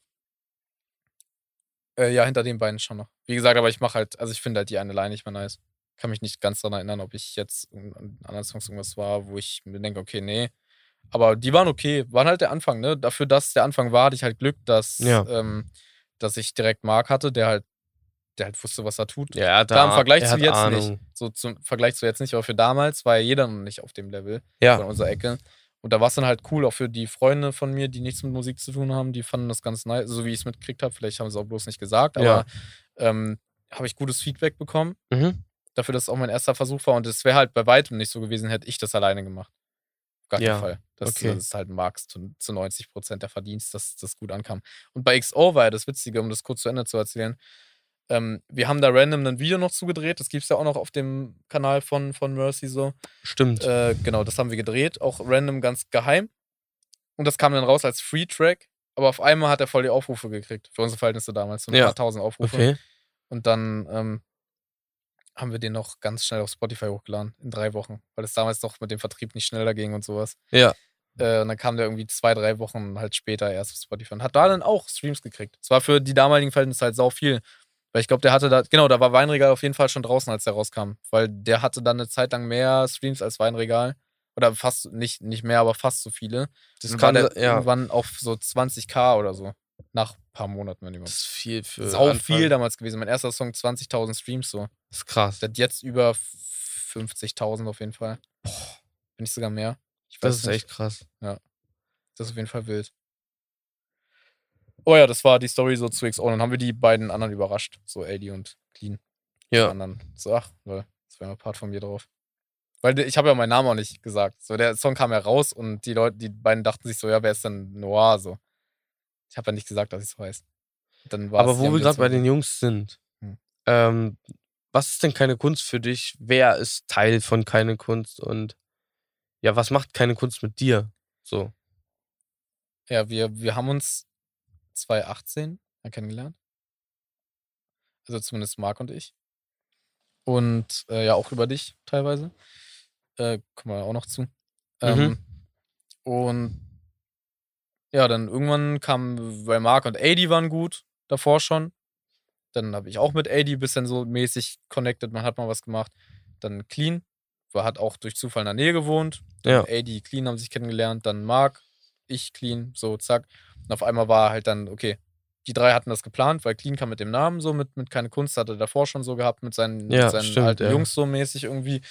Äh, ja, hinter den beiden schon noch. Wie gesagt, aber ich mache halt, also ich finde halt die eine Line nicht mehr nice. Kann mich nicht ganz daran erinnern, ob ich jetzt in in anderen Songs irgendwas war, wo ich mir denke, okay, nee. Aber die waren okay, waren halt der Anfang, ne? Dafür, dass der Anfang war, hatte ich halt Glück, dass, Ja. ähm, dass ich direkt Mark hatte, der halt, der halt wusste, was er tut. Ja, er Da im Vergleich er zu jetzt Ahnung. nicht. So zum Vergleich zu jetzt nicht, aber für damals war ja jeder noch nicht auf dem Level von Ja, unserer Ecke. Und da war es dann halt cool, auch für die Freunde von mir, die nichts mit Musik zu tun haben, die fanden das ganz nice, so wie ich es mitgekriegt habe. Vielleicht haben sie auch bloß nicht gesagt, aber Ja. ähm, habe ich gutes Feedback bekommen, mhm. Dafür, dass es auch mein erster Versuch war. Und es wäre halt bei weitem nicht so gewesen, hätte ich das alleine gemacht. Auf gar keinen Ja, Fall. Das, okay. das ist halt Marx zu, zu 90 Prozent der Verdienst, dass das gut ankam. Und bei XO war ja das Witzige, um das kurz zu Ende zu erzählen. Ähm, wir haben da random ein Video noch zugedreht. Das gibt es ja auch noch auf dem Kanal von, von Mercy so. Stimmt. Äh, genau, das haben wir gedreht, auch random ganz geheim. Und das kam dann raus als Free-Track. Aber auf einmal hat er voll die Aufrufe gekriegt. Für unsere Verhältnisse damals. So ein Ja. paar tausend Aufrufe. okay. Und dann ähm, haben wir den noch ganz schnell auf Spotify hochgeladen. In drei Wochen. Weil es damals noch mit dem Vertrieb nicht schneller ging und sowas. Ja. Äh, und dann kam der irgendwie zwei, drei Wochen halt später erst auf Spotify. Und hat da dann auch Streams gekriegt. Es war für die damaligen Verhältnisse halt sau viel. Weil ich glaube, der hatte da, genau, da war Weinregal auf jeden Fall schon draußen, als der rauskam. Weil der hatte dann eine Zeit lang mehr Streams als Weinregal. Oder fast, nicht, nicht mehr, aber fast so viele. Das Dann kann der ja. irgendwann auf so 20k oder so. Nach ein paar Monaten, wenn Das überhaupt. ist viel für. Sau Anfang. viel damals gewesen. Mein erster Song 20.000 Streams so. Das ist krass. Der hat jetzt über 50.000 auf jeden Fall. Wenn nicht sogar mehr. Ich Das ist nicht. echt krass. Das ist auf jeden Fall wild. Oh ja, das war die Story so zu XO. Dann haben wir die beiden anderen überrascht. So AD und Clean. Die Ja. anderen. So, ach, lol, das wäre mal Part von mir drauf. Weil ich habe ja meinen Namen auch nicht gesagt. So, der Song kam ja raus und die Leute, die beiden dachten sich so, ja, wer ist denn Noir? So. Ich habe ja nicht gesagt, dass ich. Dann war's, Aber wo wir gerade bei den. Jungs sind, Hm. ähm, was ist denn keine Kunst für dich? Wer ist Teil von keine Kunst? Und ja, was macht keine Kunst mit dir? So. Ja, wir, wir haben uns 2018 ja kennengelernt. Also zumindest Marc und ich. Und äh, ja, auch über dich teilweise. Äh, kommen wir auch noch zu. Ähm, Und ja, dann irgendwann kam, weil Marc und AD waren gut, davor schon. Dann habe ich auch mit AD ein bisschen so mäßig connected, man hat mal was gemacht. Dann Clean, war, hat auch durch Zufall in der Nähe gewohnt. Ja. AD, Clean haben sich kennengelernt, dann Marc, ich, Clean, so zack. Und auf einmal war halt dann, okay, die drei hatten das geplant, weil Clean kam mit dem Namen so, mit, mit keine Kunst, hatte er davor schon so gehabt, mit seinen, Ja, mit seinen stimmt, alten ja. Jungs so mäßig irgendwie.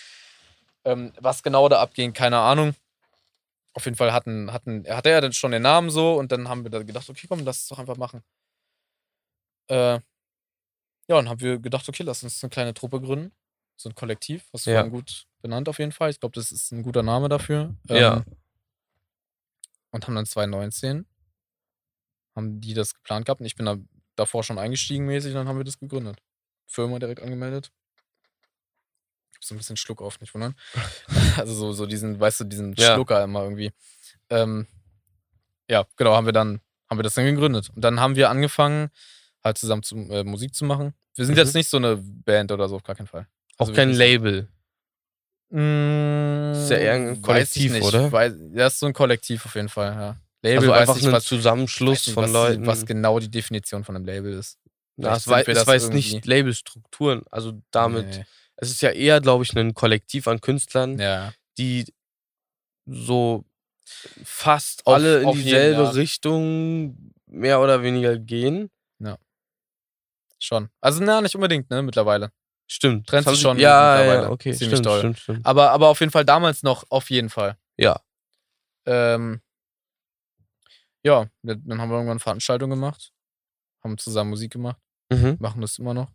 Ähm, was genau da abging, keine Ahnung. Auf jeden Fall hatten, hatten, hatte er dann schon den Namen so und dann haben wir da gedacht, okay, komm, lass es doch einfach machen. Äh, ja, und haben wir gedacht, okay, lass uns eine kleine Truppe gründen. So ein Kollektiv, was Ja. vorhin gut benannt auf jeden Fall. Ich glaube, das ist ein guter Name dafür. Ähm, Ja. Und haben dann 2019, haben die das geplant gehabt und ich bin da davor schon eingestiegen mäßig und dann haben wir das gegründet. Firma direkt angemeldet. Ich hab so ein bisschen Schluck auf, nicht wundern. also so, so diesen, weißt du, diesen Ja. Schlucker immer irgendwie. Ähm, ja, genau, haben wir dann, haben wir das dann gegründet. Und dann haben wir angefangen, halt zusammen zu, äh, Musik zu machen. Wir sind Mhm. jetzt nicht so eine Band oder so, auf gar keinen Fall. Auch Also kein wirklich- Label. Mm, ist ja eher ein Kollektiv, nicht. oder? Weiß, ja, ist so ein Kollektiv auf jeden Fall, ja. Label Also weiß einfach ich, ein was, Zusammenschluss nicht, von was, Leuten. was genau die Definition von einem Label ist. ja, vielleicht es das weiß irgendwie. nicht Labelstrukturen. Also damit, Nee. Es ist ja eher, glaube ich, ein Kollektiv an Künstlern, Ja. die so fast Auf- alle in jeden, dieselbe ja. Richtung mehr oder weniger gehen. Schon. Also, na, nicht unbedingt, ne, mittlerweile. Stimmt. Trennt sich schon Ja, mittlerweile ja, okay. ziemlich stimmt, doll. stimmt, stimmt. Aber, aber auf jeden Fall damals noch, auf jeden Fall. Ja. Ähm, ja, dann haben wir irgendwann Veranstaltungen gemacht, haben zusammen Musik gemacht, Mhm. machen das immer noch.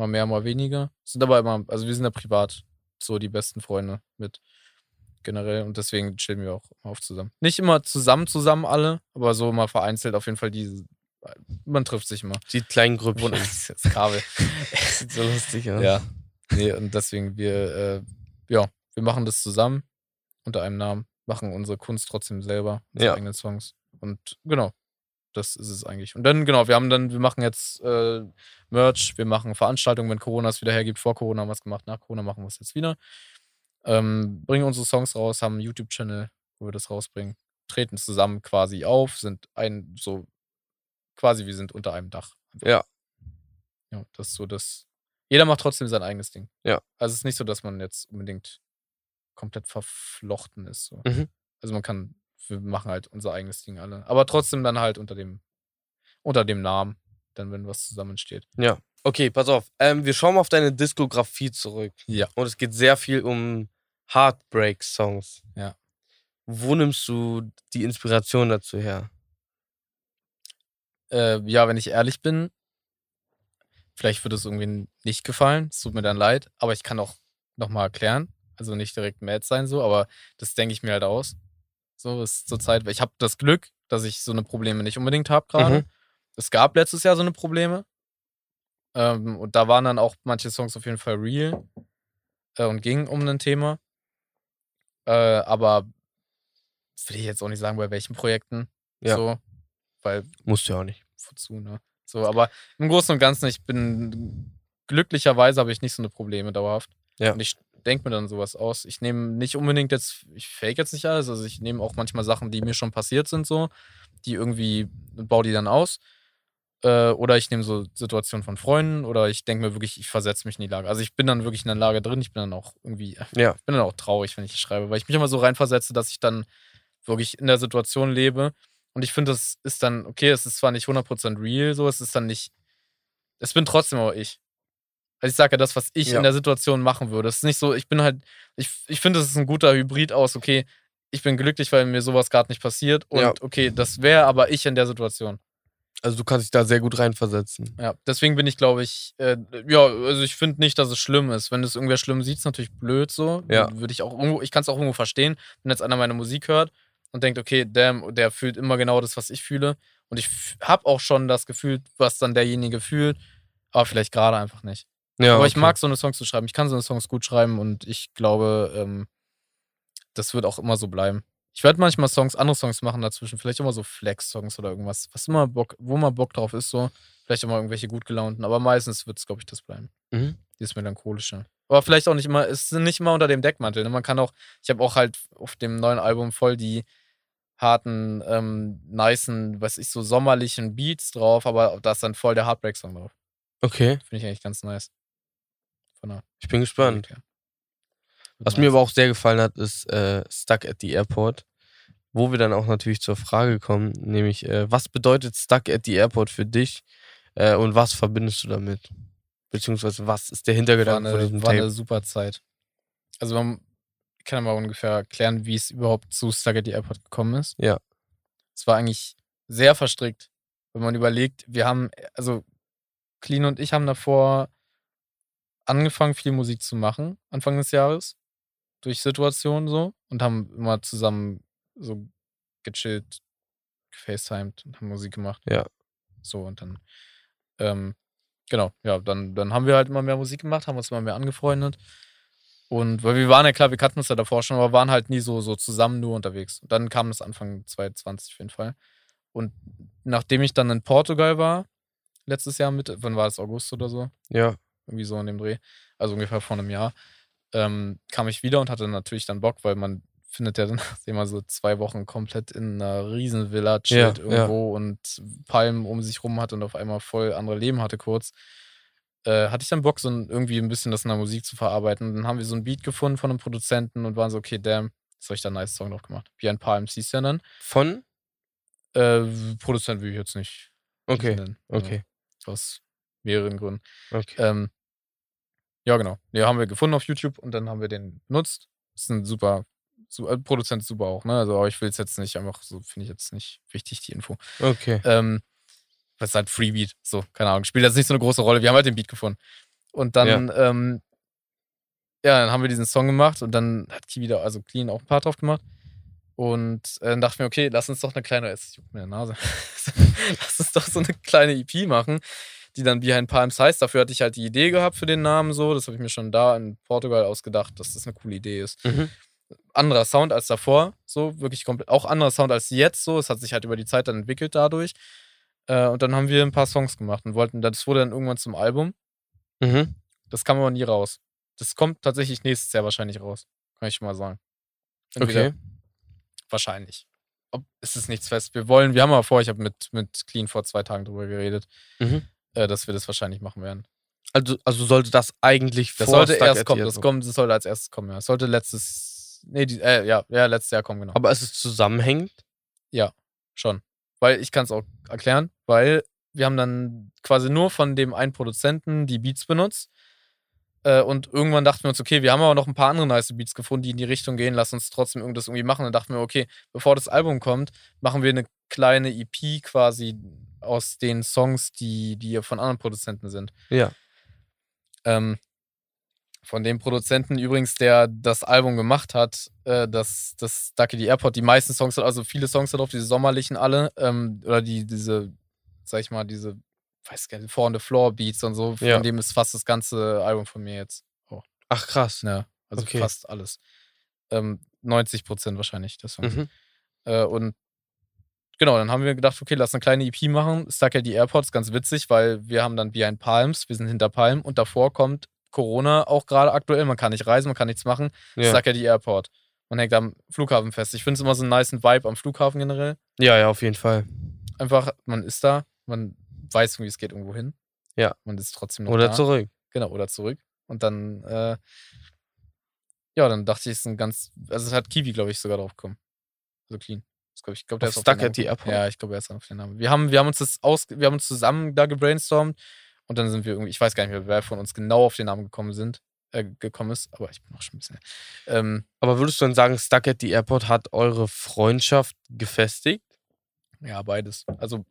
Mal mehr, mal weniger. Sind aber immer, also wir sind ja privat so die besten Freunde mit generell und deswegen chillen wir auch oft zusammen. Nicht immer zusammen, zusammen alle, aber so mal vereinzelt auf jeden Fall diese, man trifft sich immer. Die kleinen Grüppchen. Das ist das Kabel. Sieht so lustig aus. Ja. Nee, und deswegen, wir, äh, ja, wir machen das zusammen unter einem Namen, machen unsere Kunst trotzdem selber, unsere Ja. eigenen Songs. Und genau, das ist es eigentlich. Und dann, genau, wir haben dann, wir machen jetzt äh, Merch, wir machen Veranstaltungen, wenn Corona es wieder hergibt. Vor Corona haben wir es gemacht, nach Corona machen wir es jetzt wieder. Ähm, bringen unsere Songs raus, haben einen YouTube-Channel, wo wir das rausbringen, treten zusammen quasi auf, sind ein, so, quasi wir sind unter einem Dach. Ja. Ja, das ist so das. Jeder macht trotzdem sein eigenes Ding. Ja. Also es ist nicht so, dass man jetzt unbedingt komplett verflochten ist. So. Mhm. Also man kann, wir machen halt unser eigenes Ding alle. Aber trotzdem dann halt unter dem, unter dem Namen, dann wenn was zusammen entsteht. Ja. Okay, pass auf. Ähm, wir schauen mal auf deine Diskografie zurück. Ja. Und es geht sehr viel um Heartbreak-Songs. Ja. Wo nimmst du die Inspiration dazu her? Äh, ja, wenn ich ehrlich bin, vielleicht wird es irgendwie nicht gefallen. Es tut mir dann leid, aber ich kann auch nochmal erklären. Also nicht direkt mad sein so, aber das denke ich mir halt aus. So ist zur Zeit, weil ich habe das Glück, dass ich so eine Probleme nicht unbedingt habe gerade. Mhm. Es gab letztes Jahr so eine Probleme. Ähm, und da waren dann auch manche Songs auf jeden Fall real äh, und gingen um ein Thema. Äh, aber will ich jetzt auch nicht sagen, bei welchen Projekten. Ja. So, weil Musst du ja auch nicht. wozu, ne? So, aber im Großen und Ganzen, ich bin glücklicherweise habe ich nicht so eine Probleme dauerhaft. Ja. Und ich denke mir dann sowas aus. Ich nehme nicht unbedingt jetzt, ich fake jetzt nicht alles, also ich nehme auch manchmal Sachen, die mir schon passiert sind, so, die irgendwie, baue die dann aus. Äh, oder ich nehme so Situationen von Freunden oder ich denke mir wirklich, ich versetze mich in die Lage. Also ich bin dann wirklich in der Lage drin, ich bin dann auch irgendwie, Ja. ich bin dann auch traurig, wenn ich schreibe, weil ich mich immer so reinversetze, dass ich dann wirklich in der Situation lebe. Und ich finde, das ist dann, okay, es ist zwar nicht 100% real, so, es ist dann nicht, es bin trotzdem aber ich. Also ich sage ja das, was ich Ja. in der Situation machen würde. Es ist nicht so, ich bin halt, ich, ich finde, es ist ein guter Hybrid aus, okay, ich bin glücklich, weil mir sowas gerade nicht passiert und Ja. okay, das wäre aber ich in der Situation. Also du kannst dich da sehr gut reinversetzen. Ja, deswegen bin ich, glaube ich, äh, ja, also ich finde nicht, dass es schlimm ist. Wenn es irgendwer schlimm sieht, ist natürlich blöd so. Ja. Würde ich auch irgendwo, ich kann es auch irgendwo verstehen, wenn jetzt einer meine Musik hört und denkt, okay, damn, der fühlt immer genau das, was ich fühle. Und ich habe auch schon das Gefühl, was dann derjenige fühlt, aber vielleicht gerade einfach nicht. Ja, aber ich okay. mag so eine Songs zu schreiben. Ich kann so eine Songs gut schreiben und ich glaube, ähm, das wird auch immer so bleiben. Ich werde manchmal Songs, andere Songs machen dazwischen, vielleicht immer so Flex-Songs oder irgendwas, was immer Bock, wo mal Bock drauf ist, so. Vielleicht auch mal irgendwelche gut gelaunten, aber meistens wird es, glaube ich, das bleiben. Mhm. Dieses melancholische. Aber vielleicht auch nicht immer, es sind nicht immer unter dem Deckmantel. Ne? Man kann auch, ich habe auch halt auf dem neuen Album voll die harten, ähm, nicen, weiß ich, so sommerlichen Beats drauf, aber da ist dann voll der Heartbreak-Song drauf. Okay, Finde ich eigentlich ganz nice. Von ich bin gespannt. Her. Was mir aber auch sehr gefallen hat, ist äh, Stuck at the Airport. Wo wir dann auch natürlich zur Frage kommen, nämlich, äh, was bedeutet Stuck at the Airport für dich äh, und was verbindest du damit? Beziehungsweise, was ist der war Hintergedanke von eine, diesem war eine Tape? super Zeit. Also man kann mal ungefähr erklären, wie es überhaupt zu Stuck at the Airport gekommen ist. Ja. Es war eigentlich sehr verstrickt, wenn man überlegt, wir haben, also Clean und ich haben davor angefangen, viel Musik zu machen, Anfang des Jahres. Durch Situationen so. Und haben immer zusammen so gechillt, gefacetimed und haben Musik gemacht. Ja. So, und dann, ähm, genau, ja, dann, dann haben wir halt immer mehr Musik gemacht, haben uns immer mehr angefreundet. Und weil wir waren ja klar, wir kannten uns ja davor schon, aber waren halt nie so, so zusammen nur unterwegs. Und dann kam das Anfang 2020 auf jeden Fall. Und nachdem ich dann in Portugal war, letztes Jahr mit, wann war das, August oder so? Ja. Irgendwie so in dem Dreh, also ungefähr vor einem Jahr, ähm, kam ich wieder und hatte natürlich dann Bock, weil man findet ja dann immer so zwei Wochen komplett in einer Riesenvilla, chillt Ja, irgendwo und Palmen um sich rum hat und auf einmal voll andere Leben hatte kurz. Äh, hatte ich dann Bock, so ein, irgendwie ein bisschen das in der Musik zu verarbeiten. Dann haben wir so ein Beat gefunden von einem Produzenten und waren so, okay, damn, jetzt habe ich da einen nice Song noch gemacht. Wie ein paar MCs ja dann. Von? Äh, Produzent will ich jetzt nicht Okay. nennen. Also, Okay. aus mehreren Gründen. Okay. Ähm, ja, genau. Den haben wir gefunden auf YouTube und dann haben wir den benutzt. Ist ein super, su äh, Produzent ist super auch, ne? Also, aber ich will es jetzt nicht einfach so, finde ich jetzt nicht wichtig, die Info. Okay. Ähm, das ist halt Freebeat, so, keine Ahnung. Spielt jetzt nicht so eine große Rolle. Wir haben halt den Beat gefunden. Und dann, ja, ähm, ja dann haben wir diesen Song gemacht und dann hat Kiwi da, also Clean auch ein paar drauf gemacht. Und äh, dann dachten wir, okay, lass uns doch eine kleine, es juckt mir in der Nase, lass uns doch so eine kleine EP machen, die dann Behind Palms heißt. Dafür hatte ich halt die Idee gehabt für den Namen so. Das habe ich mir schon da in Portugal ausgedacht, dass das eine coole Idee ist. Mhm. Anderer Sound als davor, so wirklich komplett. Auch anderer Sound als jetzt so. Es hat sich halt über die Zeit dann entwickelt dadurch. Äh, und dann haben wir ein paar Songs gemacht und wollten, das wurde dann irgendwann zum Album. Mhm. Das kam aber nie raus. Das kommt tatsächlich nächstes Jahr wahrscheinlich raus. Kann ich schon mal sagen. Entweder- Okay. Wahrscheinlich. Ob, es ist nichts fest. Wir wollen, wir haben aber vor, ich habe mit, mit Clean vor zwei Tagen drüber geredet, Mhm. Äh, dass wir das wahrscheinlich machen werden. Also, also sollte das eigentlich Das sollte Stuck erst kommen. Das, kommt, das sollte als erstes kommen, ja. Es sollte letztes. Nee, die, äh, ja, ja, letztes Jahr kommen, genau. Aber es ist zusammenhängend. Schon. Weil ich kann es auch erklären, weil wir haben dann quasi nur von dem einen Produzenten die Beats benutzt. Äh, und irgendwann dachten wir uns, okay, wir haben aber noch ein paar andere nice Beats gefunden, die in die Richtung gehen, lass uns trotzdem irgendwas irgendwie machen. Dann dachten wir, okay, bevor das Album kommt, machen wir eine kleine EP quasi aus den Songs, die, die von anderen Produzenten sind. Ja. Ähm, von dem Produzenten übrigens, der das Album gemacht hat, äh, das, das Ducky the Airport, die meisten Songs, hat- also viele Songs hat auf diese sommerlichen alle, ähm, oder die, diese, sag ich mal, diese, weiß gar nicht, Four on the Floor Beats und so, von Ja. dem ist fast das ganze Album von mir jetzt. Ach krass. Ja, also Okay. fast alles. Ähm, 90 Prozent wahrscheinlich, das. Mhm. Äh, und genau, dann haben wir gedacht, okay, lass eine kleine EP machen. Stuck at the Airport ist ganz witzig, weil wir haben dann Behind Palms, wir sind hinter Palm und davor kommt Corona auch gerade aktuell. Man kann nicht reisen, man kann nichts machen. Ja. Stuck at the Airport. Man hängt am Flughafen fest. Ich finde es immer so einen nice Vibe am Flughafen generell. ja, ja, auf jeden Fall. Einfach, man ist da, man weiß irgendwie, es geht irgendwo hin. Ja. Man ist trotzdem noch Oder da. zurück. Genau, oder zurück. Und dann, äh, ja, dann dachte ich, es ist ein ganz, also es hat Kiwi, glaube ich, sogar drauf gekommen. Also clean. Glaub ich ich glaube, der Auf ist Stuck at the. Airport? Ja, ich glaube, er ist auf den Namen. Wir haben, wir haben uns das aus, wir haben uns zusammen da gebrainstormt und dann sind wir irgendwie, ich weiß gar nicht mehr, wer von uns genau auf den Namen gekommen sind, äh, gekommen ist, aber ich bin auch schon ein bisschen. Ähm, Aber würdest du dann sagen, Stuck at the Airport hat eure Freundschaft gefestigt? ja, beides. Also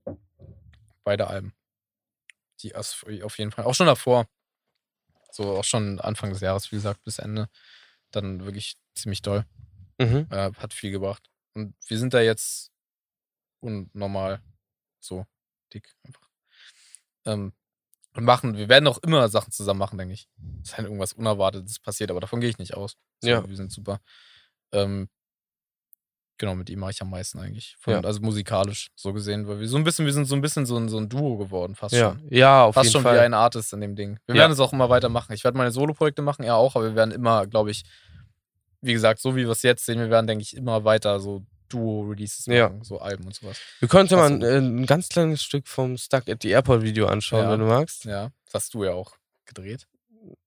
beide Alben. Die auf jeden Fall. Auch schon davor. So, auch schon Anfang des Jahres, wie gesagt, bis Ende. Dann wirklich ziemlich doll. Mhm. äh, hat viel gebracht. Und wir sind da jetzt unnormal so dick einfach. Ähm, und machen, wir werden auch immer Sachen zusammen machen, denke ich. Es ist halt irgendwas Unerwartetes passiert, aber davon gehe ich nicht aus. So, Ja. Wir sind super. Ähm, genau, mit ihm mache ich am meisten eigentlich. Von, Ja. Also musikalisch so gesehen, weil wir so ein bisschen, wir sind so ein bisschen so ein, so ein Duo geworden, fast Ja, schon. ja, auf Fast jeden schon Fall. wie ein Artist in dem Ding. Wir Ja. werden es auch immer weitermachen. Ich werde meine Solo-Projekte machen, er auch, aber wir werden immer, glaube ich, wie gesagt, so wie wir es jetzt sehen, wir werden, denke ich, immer weiter so Duo-Releases Ja. machen, so Alben und sowas. Wir können uns ja mal ein, äh, ein ganz kleines Stück vom Stuck at the Airport Video anschauen, Ja. wenn du magst. Ja, das hast du ja auch gedreht.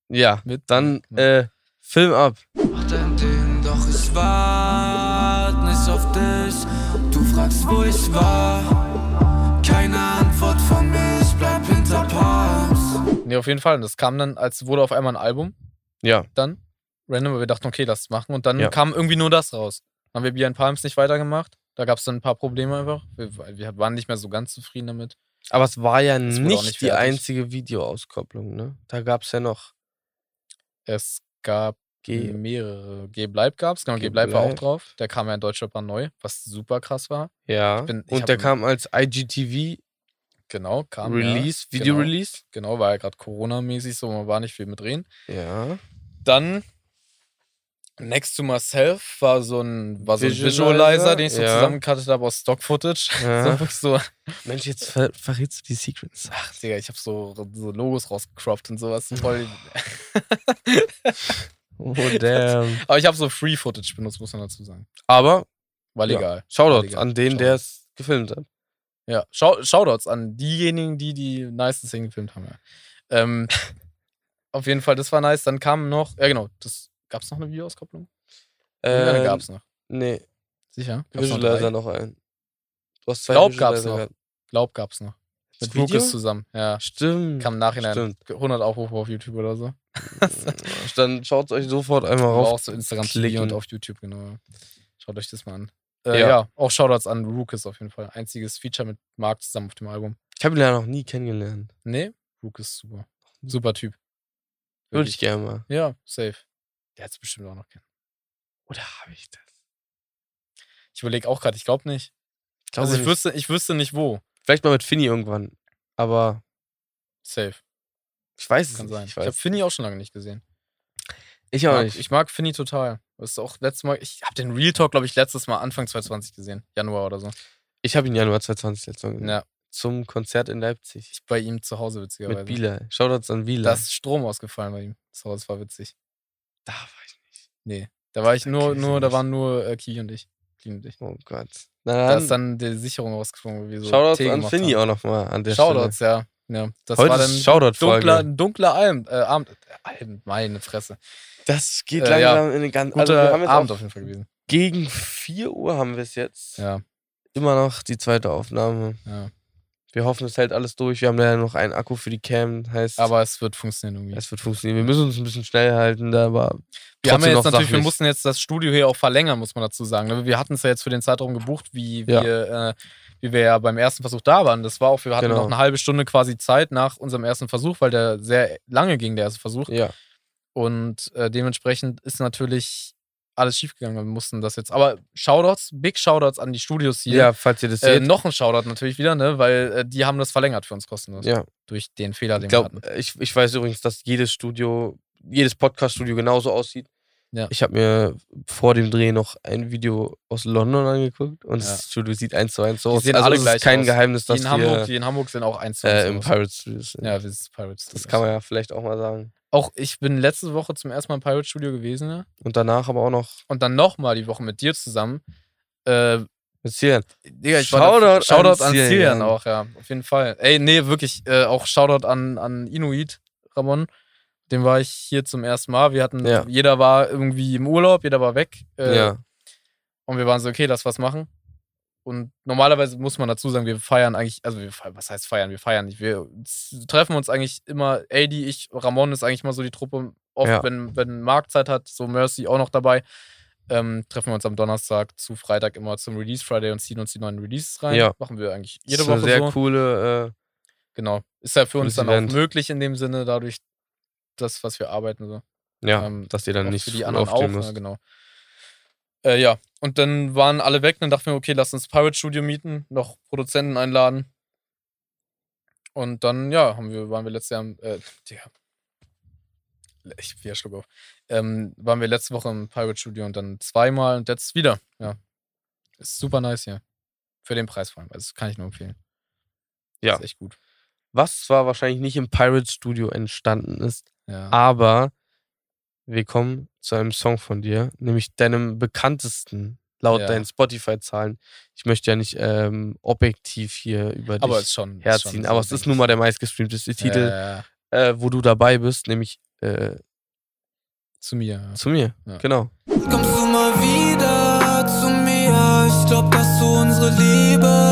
Ja, Mit, dann genau. äh, Film ab. Mach dein Ding, doch ich wart nicht auf dich. Du fragst, wo ich war. Keine Antwort von mir, ich bleib hinter Palms. Nee, auf jeden Fall. Und das kam dann, als wurde auf einmal ein Album Ja, dann, random, weil wir dachten, okay, das machen. Und dann Ja. kam irgendwie nur das raus. Dann haben wir Behind Palms nicht weitergemacht. Da gab es dann ein paar Probleme einfach. Wir, wir waren nicht mehr so ganz zufrieden damit. Aber es war ja nicht, nicht die einzige Videoauskopplung, ne? Da gab es ja noch Es gab G. mehrere. G Bleib gab's, genau, G Geh Bleib war auch drauf. Der kam ja in Deutschland neu, was super krass war. Ja. bin- ich Und der kam als IGTV Genau, kam Release, ja, genau, Release. Genau, war ja gerade Corona-mäßig so, man war nicht viel mit drehen. Ja. Dann Next to Myself war so ein, war so ein Visualizer, den ich so ja. zusammengekattet habe aus Stock-Footage. Ja. So, so, Mensch, jetzt ver verrätst du die Secrets. ach Digga, ich habe so, so Logos rausgecroppt und sowas. Voll. Oh, damn. Aber ich habe so Free-Footage benutzt, muss man dazu sagen. Aber War Ja. legal. Shoutout Digga, an den, der es gefilmt hat. Ja, Schau Shoutouts an diejenigen, die die nicesten gefilmt haben. Ja. Ähm, auf jeden Fall, das war nice. Dann kam noch, ja genau, das gab es noch eine Videoauskopplung? Irgendeine Ähm, gab es noch. Nee, Sicher? Gab's noch Visualizer drei? noch ein. Du hast zwei Glaub, gab's Visualizer noch. gehabt. Glaub, gab's noch. Mit Video? Lucas zusammen. Ja. Stimmt. Kam im Nachhinein Stimmt. 100 Aufrufe auf YouTube oder so. Dann schaut euch sofort einmal rauf. auch so Instagram klicken. und auf YouTube, genau. Schaut euch das mal an. Äh, Ja. ja. auch Shoutouts an Lucas auf jeden Fall. Einziges Feature mit Marc zusammen auf dem Album. Ich habe ihn ja noch nie kennengelernt. Nee, Lucas super. Super Typ. Würde ich gerne mal. Ja, safe. Der hat's bestimmt auch noch kennen. Oder habe ich das? Ich überlege auch gerade, ich glaube nicht. Ich glaube also ich nicht. wüsste, ich wüsste nicht wo. Vielleicht mal mit Finny irgendwann. Aber Safe. ich weiß es Kann nicht. sein. Ich, Ich, habe Finny auch schon lange nicht gesehen. ich auch mag, nicht. ich mag Finny total. Das ist auch letztes Mal, ich habe den Real Talk, glaube ich, letztes Mal Anfang 2020 gesehen. Januar oder so. Ich habe ihn Januar 2020 letztes Mal gesehen. Ja, Zum Konzert in Leipzig. ich bei ihm zu Hause witzigerweise. Mit Bila. Shoutouts an Bila. Da ist Strom ausgefallen bei ihm. Das war, das war witzig. Da war ich nicht. Nee. Da war ich nur, nur, da waren nur äh, Ki und ich. Ki und ich. Oh Gott. Na Da dann, ist dann die Sicherung rausgeflogen, so Shoutouts Tee an Finny auch nochmal an der Shoutouts, ja. ja. Das Stelle. Heute war dann ist Shoutout-Folge. dunkler, ein dunkler Abend, äh, Abend, Abend, meine Fresse. Das geht Äh, ja. langsam in den ganzen... Guter Also wir haben jetzt Abend auf jeden Fall gewesen. gegen 4 Uhr haben wir es jetzt. Ja, Immer noch die zweite Aufnahme. ja. Wir hoffen, es hält alles durch. Wir haben ja noch einen Akku für die Cam. Heißt, Aber es wird funktionieren irgendwie. es wird funktionieren. Wir müssen uns ein bisschen schnell halten, da aber Wir haben ja jetzt natürlich, wir sachlich. mussten jetzt das Studio hier auch verlängern, muss man dazu sagen. ne? Wir hatten es ja jetzt für den Zeitraum gebucht, wie Ja. wir, äh, wie wir ja beim ersten Versuch da waren. Das war auch, wir hatten Genau. noch eine halbe Stunde quasi Zeit nach unserem ersten Versuch, weil der sehr lange ging, der erste Versuch. Ja. Und äh, dementsprechend ist natürlich alles schiefgegangen. Wir mussten das jetzt. Aber Shoutouts, Big Shoutouts an die Studios hier. Ja, falls ihr das Äh, seht. noch ein Shoutout natürlich wieder, ne? Weil äh, die haben das verlängert für uns kostenlos. ja. Durch den Fehler, den Ich wir glaube, hatten. ich, ich weiß übrigens, dass jedes Studio, jedes Podcast-Studio genauso aussieht. Ja. Ich habe mir vor dem Dreh noch ein Video aus London angeguckt und Ja. das Studio sieht eins zu eins so Die aus. sehen also alle es ist gleich kein aus. Geheimnis, Die dass in, wir Hamburg, die in Hamburg sind auch eins zu äh, eins im aus. Pirate Studio sind. Ja, wir sind Pirates. das kann man ja vielleicht auch mal sagen. Auch ich bin letzte Woche zum ersten Mal im Pirate Studio gewesen, ne? Und danach aber auch noch Und dann nochmal die Woche mit dir zusammen. Äh, mit Zielen. Digga, ich Shoutout war an da, Shoutout an Cillian. Cillian auch, ja. Auf jeden Fall. Ey, nee, wirklich. Äh, auch Shoutout an, an Inuit, Ramon. Dem war ich hier zum ersten Mal. Wir hatten, Ja. jeder war irgendwie im Urlaub, jeder war weg. Äh, ja. Und wir waren so, okay, lass was machen. Und normalerweise muss man dazu sagen, wir feiern eigentlich, also wir, was heißt feiern? Wir feiern nicht. Wir treffen uns eigentlich immer, AD, ich, Ramon ist eigentlich mal so die Truppe. Oft, Ja. wenn, wenn Marc Zeit hat, so Mercy auch noch dabei, ähm, treffen wir uns am Donnerstag zu Freitag immer zum Release Friday und ziehen uns die neuen Releases rein. Ja. Machen wir eigentlich Das jede ist eine Woche sehr so. coole, äh, Genau. Ist ja für uns dann Event. auch möglich in dem Sinne, dadurch, das, was wir arbeiten. So. ja, Ähm, dass ihr dann auch nicht für die anderen auch, aufstehen ja, müsst. genau. Äh, ja, und dann waren alle weg. Dann dachten wir, okay, lass uns Pirate Studio mieten, noch Produzenten einladen. Und dann, ja, haben wir, waren wir letztes Jahr, im- äh, Digga. Ich wieder Schluck auf. Ähm, waren wir letzte Woche im Pirate Studio und dann zweimal und jetzt wieder. Ja. Ist super nice hier. Für den Preis vor allem. Also, das kann ich nur empfehlen. Ja. Ist echt gut. Was zwar wahrscheinlich nicht im Pirate Studio entstanden ist, Ja. aber wir kommen zu einem Song von dir, nämlich deinem bekanntesten laut Ja. deinen Spotify-Zahlen. Ich möchte ja nicht ähm, objektiv hier über aber dich es ist schon. ist herziehen, schon aber es ist nun mal der meistgestreamteste Titel, Ja, äh, wo du dabei bist, nämlich äh, zu mir. Ja. zu mir. Ja. Genau. Kommst du mal wieder zu mir? Ich glaub, dass du unsere Liebe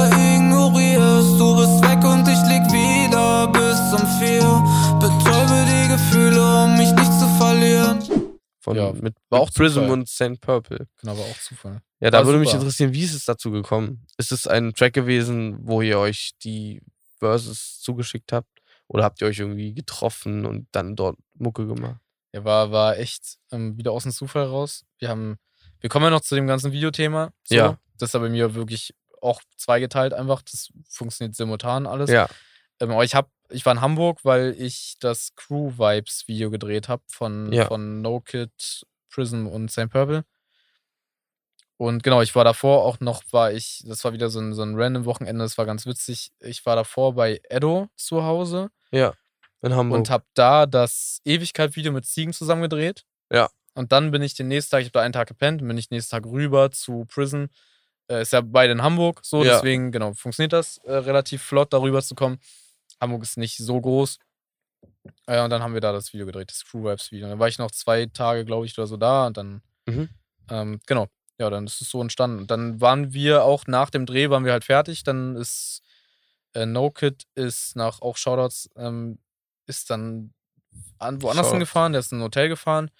Von, Ja, mit, war auch Prism Zufall. und St. Purple. Genau, war auch Zufall. Ja, da War würde mich super. interessieren, wie ist es dazu gekommen? Ist es ein Track gewesen, wo ihr euch die Verses zugeschickt habt? Oder habt ihr euch irgendwie getroffen und dann dort Mucke gemacht? Ja, war, war echt ähm, wieder aus dem Zufall raus. Wir haben, wir kommen ja noch zu dem ganzen Videothema. So. Ja. Das ist aber bei mir wirklich auch zweigeteilt einfach. Das funktioniert simultan alles. Ja. Ähm, aber ich hab, ich war in Hamburg, weil ich das Crew Vibes Video gedreht habe von, Ja. von No Kid, Prism und St. Purple. Und genau, ich war davor auch noch, war ich, das war wieder so ein, so ein random Wochenende, das war ganz witzig. Ich war davor bei Edo zu Hause Ja. In Hamburg. und habe da das Ewigkeit-Video mit Ziegen zusammen gedreht. Ja. Und dann bin ich den nächsten Tag, ich habe da einen Tag gepennt, bin ich den nächsten Tag rüber zu Prison. Äh, ist ja beide in Hamburg, so, Ja. deswegen, genau, funktioniert das äh, relativ flott, darüber zu kommen. Hamburg ist nicht so groß. Äh, und dann haben wir da das Video gedreht, das Crew Vibes Video. Dann war ich noch zwei Tage, glaube ich, oder so da und dann, Mhm. ähm, genau, ja, dann ist es so entstanden. Und dann waren wir auch nach dem Dreh, waren wir halt fertig. Dann ist äh, No Kid ist nach auch Shoutouts, ähm, ist dann an, woanders Shoutouts. hingefahren, der ist in ein Hotel gefahren,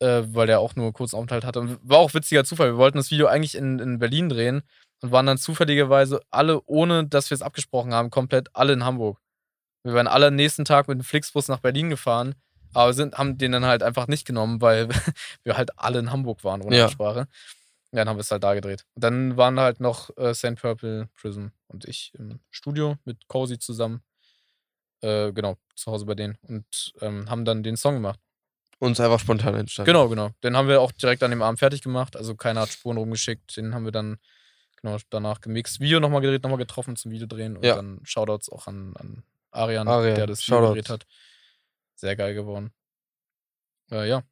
äh, weil der auch nur kurz Aufenthalt hatte. Und war auch witziger Zufall. Wir wollten das Video eigentlich in, in Berlin drehen und waren dann zufälligerweise alle, ohne dass wir es abgesprochen haben, komplett alle in Hamburg. Wir waren alle am nächsten Tag mit dem Flixbus nach Berlin gefahren, aber sind, haben den dann halt einfach nicht genommen, weil wir halt alle in Hamburg waren ohne Ja. Absprache. Ja, dann haben wir es halt da gedreht. Und dann waren halt noch äh, St. Purple, Prism und ich im Studio mit Cozy zusammen. Äh, genau, zu Hause bei denen. Und ähm, haben dann den Song gemacht. Und es ist einfach spontan entstanden. Genau, genau. Den haben wir auch direkt an dem Abend fertig gemacht. Also keiner hat Spuren rumgeschickt. Den haben wir dann genau danach gemixt. Video nochmal gedreht, nochmal getroffen zum Videodrehen. Und Ja. dann Shoutouts auch an, an Arian, Arian, der das Shoutouts. gedreht hat. Sehr geil geworden. Äh, ja,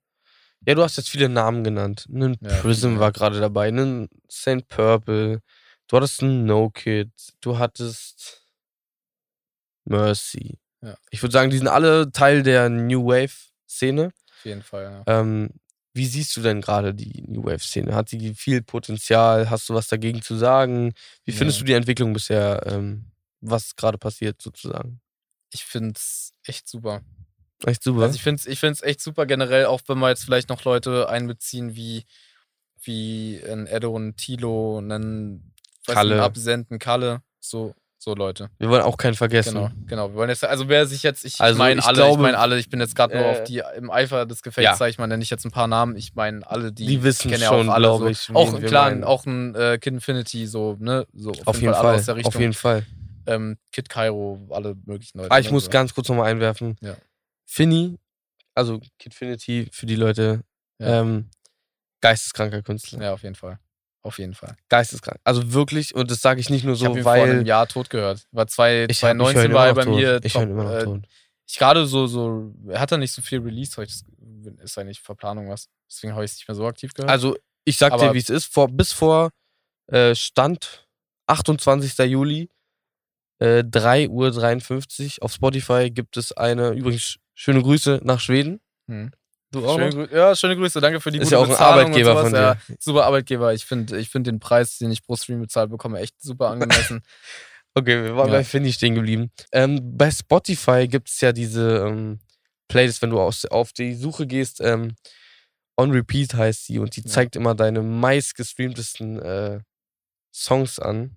Ja, du hast jetzt viele Namen genannt. Einen Ja, Prism war gerade dabei, einen St. Purple. Du hattest einen No Kid. Du hattest Mercy. Ja. Ich würde sagen, die sind alle Teil der New Wave-Szene. auf jeden Fall. Ja. Ähm, wie siehst du denn gerade die New Wave-Szene? Hat sie viel Potenzial? Hast du was dagegen zu sagen? Wie findest Nee. du die Entwicklung bisher, ähm, was gerade passiert sozusagen? Ich finde es echt super. Echt super. Also ich finde es ich find's echt super generell, auch wenn wir jetzt vielleicht noch Leute einbeziehen wie, wie ein Edo, ein Tilo, einen Kalle. nicht, Absenden, Kalle, so, so Leute. Wir wollen auch keinen vergessen. Genau, genau. Wir wollen jetzt, also wer sich jetzt, ich Also meine alle, glaube, ich meine alle, ich bin jetzt gerade nur äh, auf die im Eifer des Gefechts, ja. sage ich mal, nenne ich jetzt ein paar Namen. Ich meine alle, die, Die wissen kennen schon, ja auch alle glaube so. ich, Auch klar, auch ein äh, Kid Infinity, so, ne? So Auf jeden alle Fall. aus der Richtung. Auf jeden Fall. Ähm, Kid Cairo, alle möglichen Leute. Ah, ich ne, muss so. ganz kurz nochmal einwerfen. Ja. Finny, also Kidfinity für die Leute, Ja. ähm, geisteskranker Künstler. Ja, auf jeden Fall. Auf jeden Fall. Geisteskrank. Also wirklich, und das sage ich nicht nur Ich so, habe ihn vor einem weil. Jahr tot gehört. War zwei, Ich, hab, ich höre 2019 ihn war er bei tot. mir. Ich höre immer noch äh, tot. Ich gerade so, so, er hat da nicht so viel Release, hab ich ist eigentlich Verplanung was. Deswegen habe ich es nicht mehr so aktiv gehört. Also, ich sag dir, Aber- wie es ist. Vor, bis vor äh, Stand 28. Juli, äh, 3.53 Uhr auf Spotify gibt es eine, übrigens, schöne Grüße nach Schweden. Hm. Du auch Schöne, ja, schöne Grüße, danke für die Ist gute ja auch ein Bezahlung Arbeitgeber von Ja, dir. super Arbeitgeber. Ich finde ich find den Preis, den ich pro Stream bezahlt bekomme, echt super angemessen. Okay, wir waren Ja. bei Finny stehen geblieben. Ähm, bei Spotify gibt es ja diese ähm, Playlist, wenn du aus, auf die Suche gehst, ähm, On Repeat heißt die und die Ja. zeigt immer deine meistgestreamtesten äh, Songs an.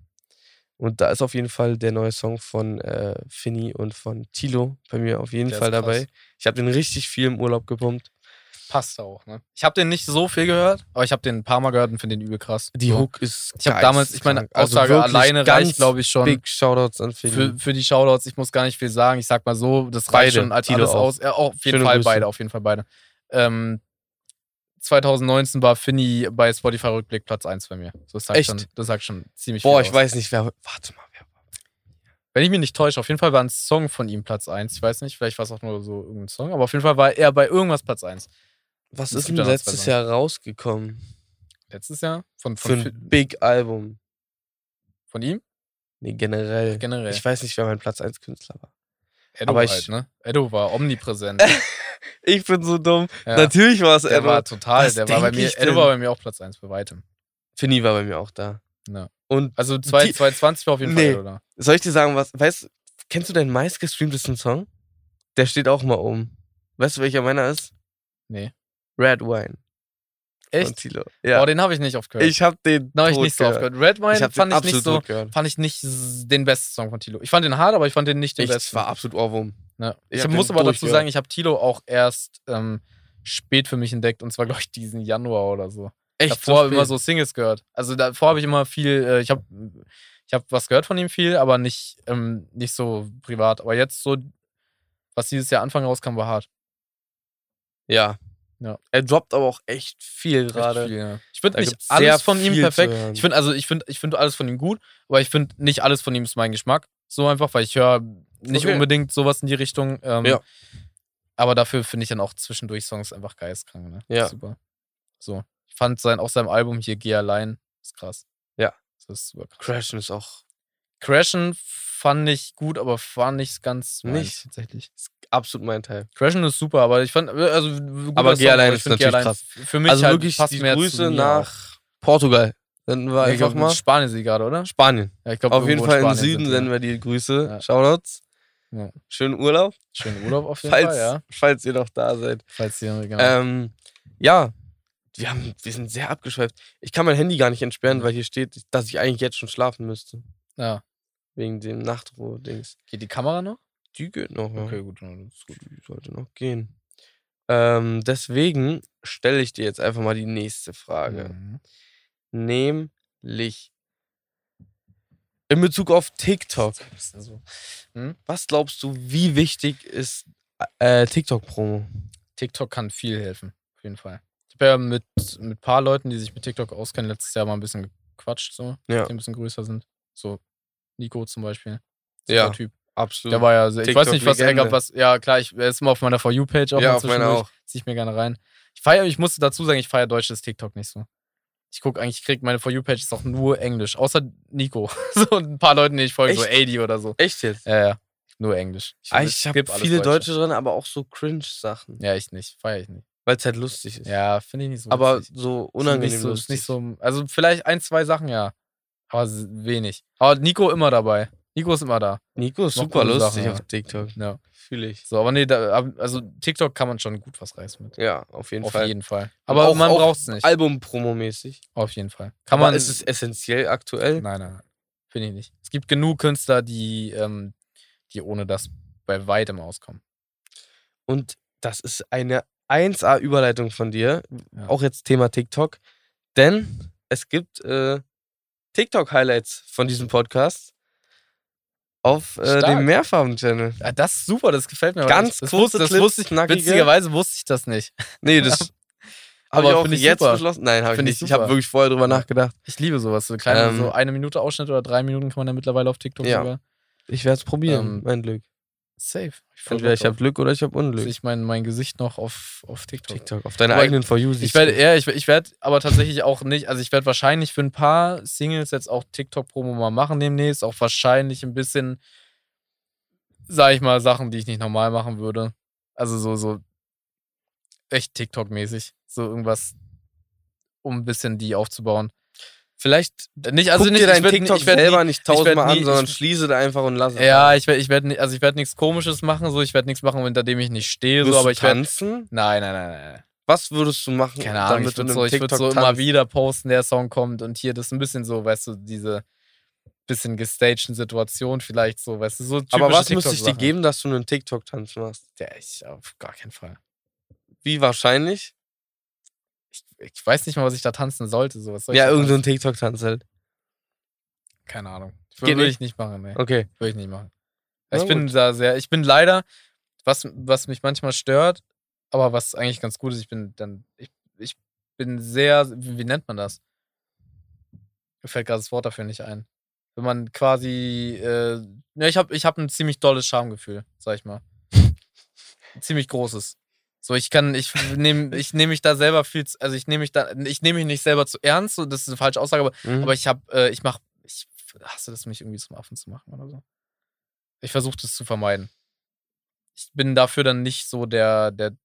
Und da ist auf jeden Fall der neue Song von äh, Finny und von Tilo bei mir auf jeden Der Fall dabei. Ich habe den richtig viel im Urlaub gepumpt. Passt auch, ne? Ich habe den nicht so viel gehört, aber ich habe den ein paar Mal gehört und finde den übel krass. Die So. Hook ist Ich habe damals, ich meine. Also Aussage wirklich alleine reicht, glaube ich, schon. Big Shoutouts an Finny. Für, für die Shoutouts, ich muss gar nicht viel sagen. Ich sag mal so, das Beide, reicht schon als alles auch. aus. Ja, auf jeden Schöne Fall Grüße. beide, auf jeden Fall beide. Ähm, 2019 war Finny bei Spotify Rückblick Platz 1 bei mir. Das sagt, Echt? Schon, das sagt schon ziemlich Boah, viel ich aus. weiß nicht, wer. Warte mal, wer Wenn ich mich nicht täusche, auf jeden Fall war ein Song von ihm Platz 1. Ich weiß nicht, vielleicht war es auch nur so irgendein Song, aber auf jeden Fall war er bei irgendwas Platz 1. Was ist denn letztes. Jahr rausgekommen? Letztes Jahr? Von, Für von, ein Fi- Big Album. von ihm? Nee, generell. Generell. Ich weiß nicht, wer mein Platz 1 Künstler war. Edo aber ich- halt, ne? Edo war omnipräsent. Ich bin so dumm. Ja. Natürlich war es Der war total, Was der war bei mir, Edo war bei mir auch Platz 1 bei weitem. Finny war bei mir auch da. Ja. Und Also zwei- Die- 2020 war auf jeden Nee. Fall, oder? soll ich dir sagen, was. Weißt du, kennst du deinen meistgestreamtesten Song? Der steht auch mal oben. Weißt du, welcher meiner ist? Nee. Red Wine. Echt? Ja. Oh, den habe ich nicht oft gehört. ich habe den den habe ich nicht so oft gehört. gehört. Red Ich Wine habe fand ich nicht so, fand ich nicht den besten Song von Tilo. Ich fand den hart, aber ich fand den nicht den Echt, besten. es war absolut Ohrwurm. Ja. Ich, Ich muss aber dazu sagen, ich habe Tilo auch erst ähm, spät für mich entdeckt und zwar, glaube ich, diesen Januar oder so. Echt davor so immer spät. so Singles gehört. Also davor habe ich immer viel, äh, ich habe ich hab was gehört von ihm viel, aber nicht, ähm, nicht so privat. Aber jetzt so, was dieses Jahr Anfang rauskam, war hart. Ja. Ja. Er droppt aber auch echt viel gerade. ja. Ich finde nicht alles von ihm perfekt. Ich finde also ich finde ich finde alles von ihm gut, aber ich finde nicht alles von ihm ist mein Geschmack. So einfach, weil ich höre nicht Okay. unbedingt sowas in die Richtung. Ähm, Ja. Aber dafür finde ich dann auch zwischendurch Songs einfach geistkrank. Ne? Ja. Super. So. Ich fand sein, auch sein Album hier, Geh allein, ist krass. Ja. Das ist super krass. Crashen ist auch Crashen fand ich gut, aber war nicht ganz meins, Nicht? tatsächlich. ist absolut mein Teil. Crashen ist super, aber ich fand, also Aber Geh allein ich ist natürlich allein krass. Für mich also halt wirklich passt die mehr Grüße nach Portugal. Senden wir. Ja, ich einfach glaub, mal. Spanien sie gerade, oder? Spanien. Ja, ich glaub, Auf jeden Fall im Süden sind senden wir die Grüße. Ja. Shoutouts. Ja. Schönen Urlaub. Schönen Urlaub auf jeden Falls, Fall, ja. falls ihr noch da seid. Falls ihr, genau. Ähm, ja, wir, haben, wir sind sehr abgeschweift. Ich kann mein Handy gar nicht entsperren, Mhm. weil hier steht, dass ich eigentlich jetzt schon schlafen müsste. Ja. Wegen dem Nachtruhe-Dings. Geht die Kamera noch? Die geht noch. Ja. Okay, gut. dann ist gut. Die sollte noch gehen. Ähm, deswegen stelle ich dir jetzt einfach mal die nächste Frage. Mhm. Nämlich in Bezug auf TikTok. Ein so. Was glaubst du, wie wichtig ist äh, TikTok-Promo? TikTok kann viel helfen, auf jeden Fall. Ich habe ja mit ein mit paar Leuten, die sich mit TikTok auskennen, letztes Jahr mal ein bisschen gequatscht, so, Ja. die ein bisschen größer sind. So Nico zum Beispiel. Ja, Typ. absolut. Der war ja, sehr- ich weiß nicht, was er gab, was, ja klar, ich, er ist immer auf meiner For You-Page auch ja, auf meiner auch. Zieh ich mir gerne rein. Ich feiere, ich musste dazu sagen, ich feiere deutsches TikTok nicht so. Ich gucke eigentlich, ich krieg meine For You-Page ist auch nur Englisch, außer Nico. so ein paar Leuten, die ich folge, so Echt? 80 oder so. Echt jetzt? Ja, ja. Nur Englisch. Ah, ich habe viele Deutsche drin, aber auch so Cringe-Sachen. Ja, ich nicht. Feiere ich nicht. Weil es halt lustig ist. Ja, finde ich nicht so. aber witzig. so Ist unangenehm nicht so, ist lustig. nicht so. Also vielleicht ein, zwei Sachen, ja. Aber wenig. Aber Nico immer dabei. Nico ist immer da. Nico ist super lustig Sachen, auf. TikTok. Ja. Fühle ich. So, aber nee, da, also TikTok kann man schon gut was reißen mit. Ja, auf jeden Auf Fall. jeden Fall. Aber auch- man auch braucht es nicht. Album-Promo-mäßig. Auf jeden Fall. Kann Kann man. ist es essentiell aktuell? nein, nein, nein. Finde ich nicht. Es gibt genug Künstler, die, ähm, die ohne das bei weitem auskommen. Und das ist eine 1A-Überleitung von dir. Ja. Auch jetzt Thema TikTok. Denn es gibt äh, TikTok-Highlights von diesem Podcast auf äh, dem Mehrfarben-Channel. Ja, das ist super, das gefällt mir. Ganz das, wusste, das Clips, wusste ich, knackige. witzigerweise wusste ich das nicht. Nee, das habe Aber ich auch ich jetzt super. beschlossen. Nein, habe ich Find ich nicht. Ich habe wirklich vorher drüber nachgedacht. Ich liebe sowas. So kleine, Ähm, so eine Minute Ausschnitt oder drei Minuten kann man ja mittlerweile auf TikTok Ja. sogar. Ich werde es probieren, Ähm, mein Glück. Safe. Ich Entweder ich habe. Glück oder ich habe Unglück. Sehe ich mein, mein Gesicht noch auf, auf TikTok. TikTok, auf deiner Aber eigenen For You Ich werde, ja, ich, ich werde aber tatsächlich auch nicht, also ich werde wahrscheinlich für ein paar Singles jetzt auch TikTok-Promo mal machen demnächst. Auch wahrscheinlich ein bisschen, sag ich mal, Sachen, die ich nicht normal machen würde. Also so, so echt TikTok-mäßig. So irgendwas, um ein bisschen die aufzubauen. Vielleicht Nicht, also guck nicht, dir dein ich werd TikTok ich werd selber nie- nicht ich werd tausendmal nie- an, sondern ich- schließe da einfach und lass es. Ja, ich werde, ich werde, also ich werde nichts Komisches machen, so ich werde nichts machen, hinter dem ich nicht stehe, so, aber du ich werde. tanzen? Nein, nein, nein, nein. Was würdest du machen? Keine Ahnung, damit ich würde so, ich würd so immer wieder posten, der Song kommt und hier, das ist ein bisschen so, weißt du, diese bisschen gestagten Situation vielleicht so, weißt du, so Aber was müsste ich dir geben, dass du einen TikTok-Tanz machst? Ja, ich, auf gar keinen Fall. Wie wahrscheinlich? Ich, weiß nicht mal, was ich da tanzen sollte, so, was soll Ja, irgendein tanzen? TikTok-Tanz halt. Keine Ahnung. Würde ich nicht machen, ne. Okay. Würde ich nicht machen. Na ich bin da sehr, ich bin leider, was, was mich manchmal stört, aber was eigentlich ganz gut ist, ich bin dann, ich, ich bin sehr, wie, wie nennt man das? Mir fällt gerade das Wort dafür nicht ein. Wenn man quasi, äh, ja, ich habe ich hab ein ziemlich dolles Schamgefühl, sag ich mal. Ziemlich großes. So, ich kann, ich nehme ich nehm mich da selber viel, zu, also ich nehme mich da, ich nehme mich nicht selber zu ernst, so, das ist eine falsche Aussage, aber Mhm. aber ich habe, äh, ich mach, ich hasse das, mich irgendwie zum Affen zu machen oder so. Ich versuche das zu vermeiden. Ich bin dafür dann nicht so der, der,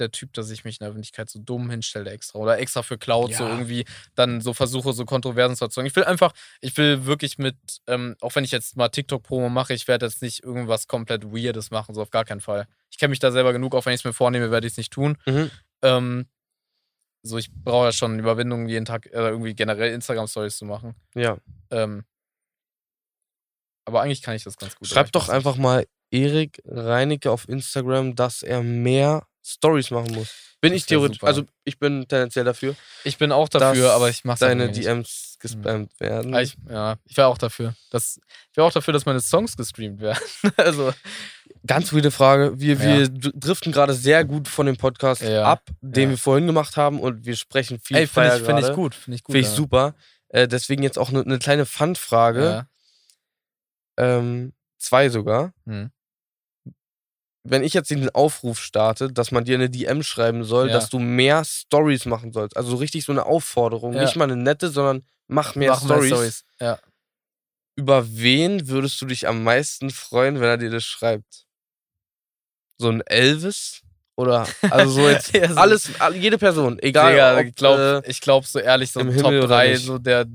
der Typ, dass ich mich in der Öffentlichkeit so dumm hinstelle extra oder extra für Cloud so Ja. irgendwie dann so versuche, so Kontroversen zu erzeugen. Ich will einfach, ich will wirklich mit, ähm, auch wenn ich jetzt mal TikTok-Promo mache, ich werde jetzt nicht irgendwas komplett Weirdes machen, so auf gar keinen Fall. Ich kenne mich da selber genug, auch wenn ich es mir vornehme, werde ich es nicht tun. Mhm. Ähm, so ich brauche ja schon Überwindung, jeden Tag äh, irgendwie generell Instagram-Stories zu machen. Ja. Ähm, aber eigentlich kann ich das ganz gut. Schreib doch einfach mal Erik Reinecke auf Instagram, dass er mehr Stories machen muss. Bin Das ich theoretisch, super. also ich bin tendenziell dafür. Ich bin auch dafür, dass aber ich mache deine nicht. DMs gespammt werden. Ah, Ich, ja, ich wäre auch dafür. Das, ich wäre auch dafür, dass meine Songs gestreamt werden. also, Ganz weirde Frage. Wir, Ja. wir driften gerade sehr gut von dem Podcast Ja. ab, den Ja. wir vorhin gemacht haben und wir sprechen viel ey, finde ich, find ich gut. Finde ich gut. Finde ich super. Äh, deswegen jetzt auch eine ne kleine Fun-Frage. Ähm, zwei sogar. Hm. Wenn ich jetzt den Aufruf starte, dass man dir eine DM schreiben soll, Ja. dass du mehr Stories machen sollst. Also so richtig so eine Aufforderung. Ja. Nicht mal eine nette, sondern mach mehr Mach mehr Stories. Ja. Über wen würdest du dich am meisten freuen, wenn er dir das schreibt? So ein Elvis? Oder also so jetzt Ja, so- alles, all- jede Person, egal. Digga, ob, ich glaube, äh, ich glaub, so ehrlich, so im Top Himmel oder 3, nicht. so der,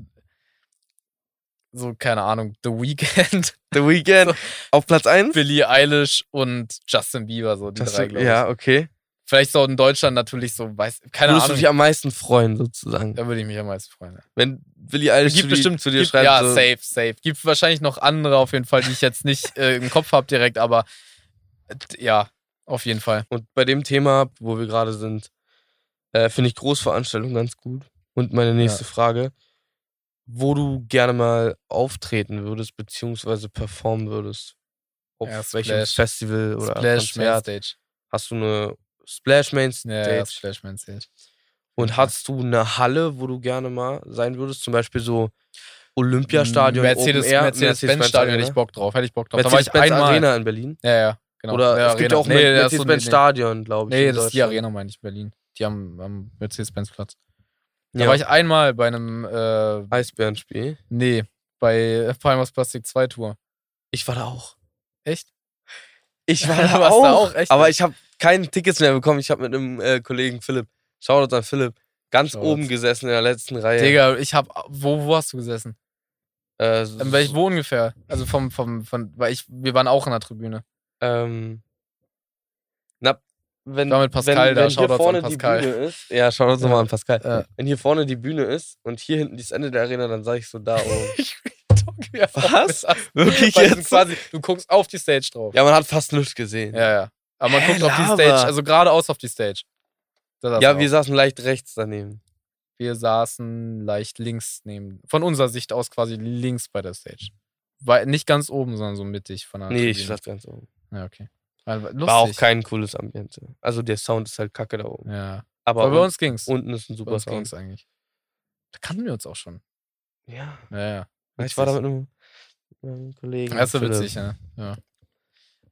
so, keine Ahnung, The Weeknd, The Weeknd auf Platz 1. Billie Eilish und Justin Bieber, so die drei, glaube ich. ja, okay. Vielleicht so in Deutschland natürlich so, weiß, keine Würdest du Ahnung. dich am meisten freuen, sozusagen? Da würde ich mich am meisten freuen. Ja. Wenn Billy Eilish Gibt zu, bestimmt zu dir gibt, schreibt, Ja, so, safe, safe. Gibt wahrscheinlich noch andere auf jeden Fall, die ich jetzt nicht äh, im Kopf habe direkt, aber äh, ja, auf jeden Fall. Und bei dem Thema, wo wir gerade sind, äh, finde ich Großveranstaltungen ganz gut. Und meine nächste Frage, wo du gerne mal auftreten würdest, beziehungsweise performen würdest. Auf Ja, welchem Splash. Festival oder Splash Konzert? Mainstage. Hast du eine Splash Main Stage? Ja, ja, Splash Mainstage. Und Ja. hast du eine Halle, wo du gerne mal sein würdest? Zum Beispiel so Olympiastadion, Mercedes, Open Air, Mercedes-Benz Stadion hätte ich Bock drauf. Hätte ich Bock drauf. Da war ich Mercedes-Benz. Arena in Berlin. Ja, ja, genau. Oder ja, es gibt ja auch nee, Mer- das ist so- Mercedes-Benz nee, glaube ich. Nee, das ist die. Arena, meine ich, Berlin. Die am, am Mercedes-Benz-Platz. Da Ja. war ich einmal bei einem, äh, Eisbärenspiel. nee, bei Palmas Plastik 2 Tour. Ich war da auch. Echt? Ich war da auch. da auch, echt? Aber ich habe keine Tickets mehr bekommen. Ich habe mit einem äh, Kollegen Philipp, Shoutout an Philipp, ganz Shoutouts. oben gesessen in der letzten Reihe. Digga, ich hab, wo, wo hast du gesessen? Äh, welch, wo ungefähr? Also vom, vom, von, weil ich, wir waren auch in der Tribüne. ähm, wenn, Ich war mit Pascal wenn, da, wenn hier vorne an Pascal. die Bühne ist, ja, Shoutouts nochmal an Pascal. Ja. Wenn hier vorne die Bühne ist und hier hinten das Ende der Arena, dann sage ich so da oben. Was? Wirklich jetzt? quasi, du guckst auf die Stage drauf. Ja, man hat fast nichts gesehen. Ja, ja. Aber man Hä, guckt auf die Lava. Stage, also geradeaus auf die Stage. Ja, wir saßen leicht rechts daneben. wir saßen leicht links neben, von unserer Sicht aus quasi links bei der Stage. War nicht ganz oben, sondern so mittig von der Nee, ich Tribüne. saß ganz oben. Ja, okay. War, war auch kein cooles Ambiente. Also der Sound ist halt kacke da oben. Ja. Aber, Aber bei un- uns ging's. unten ist ein bei super uns Sound. ging's eigentlich. Da kannten wir uns auch schon. Ja. Ja, ja. Ich war da Witzig. mit einem, mit einem Kollegen. Das ist witzig, ja. ja.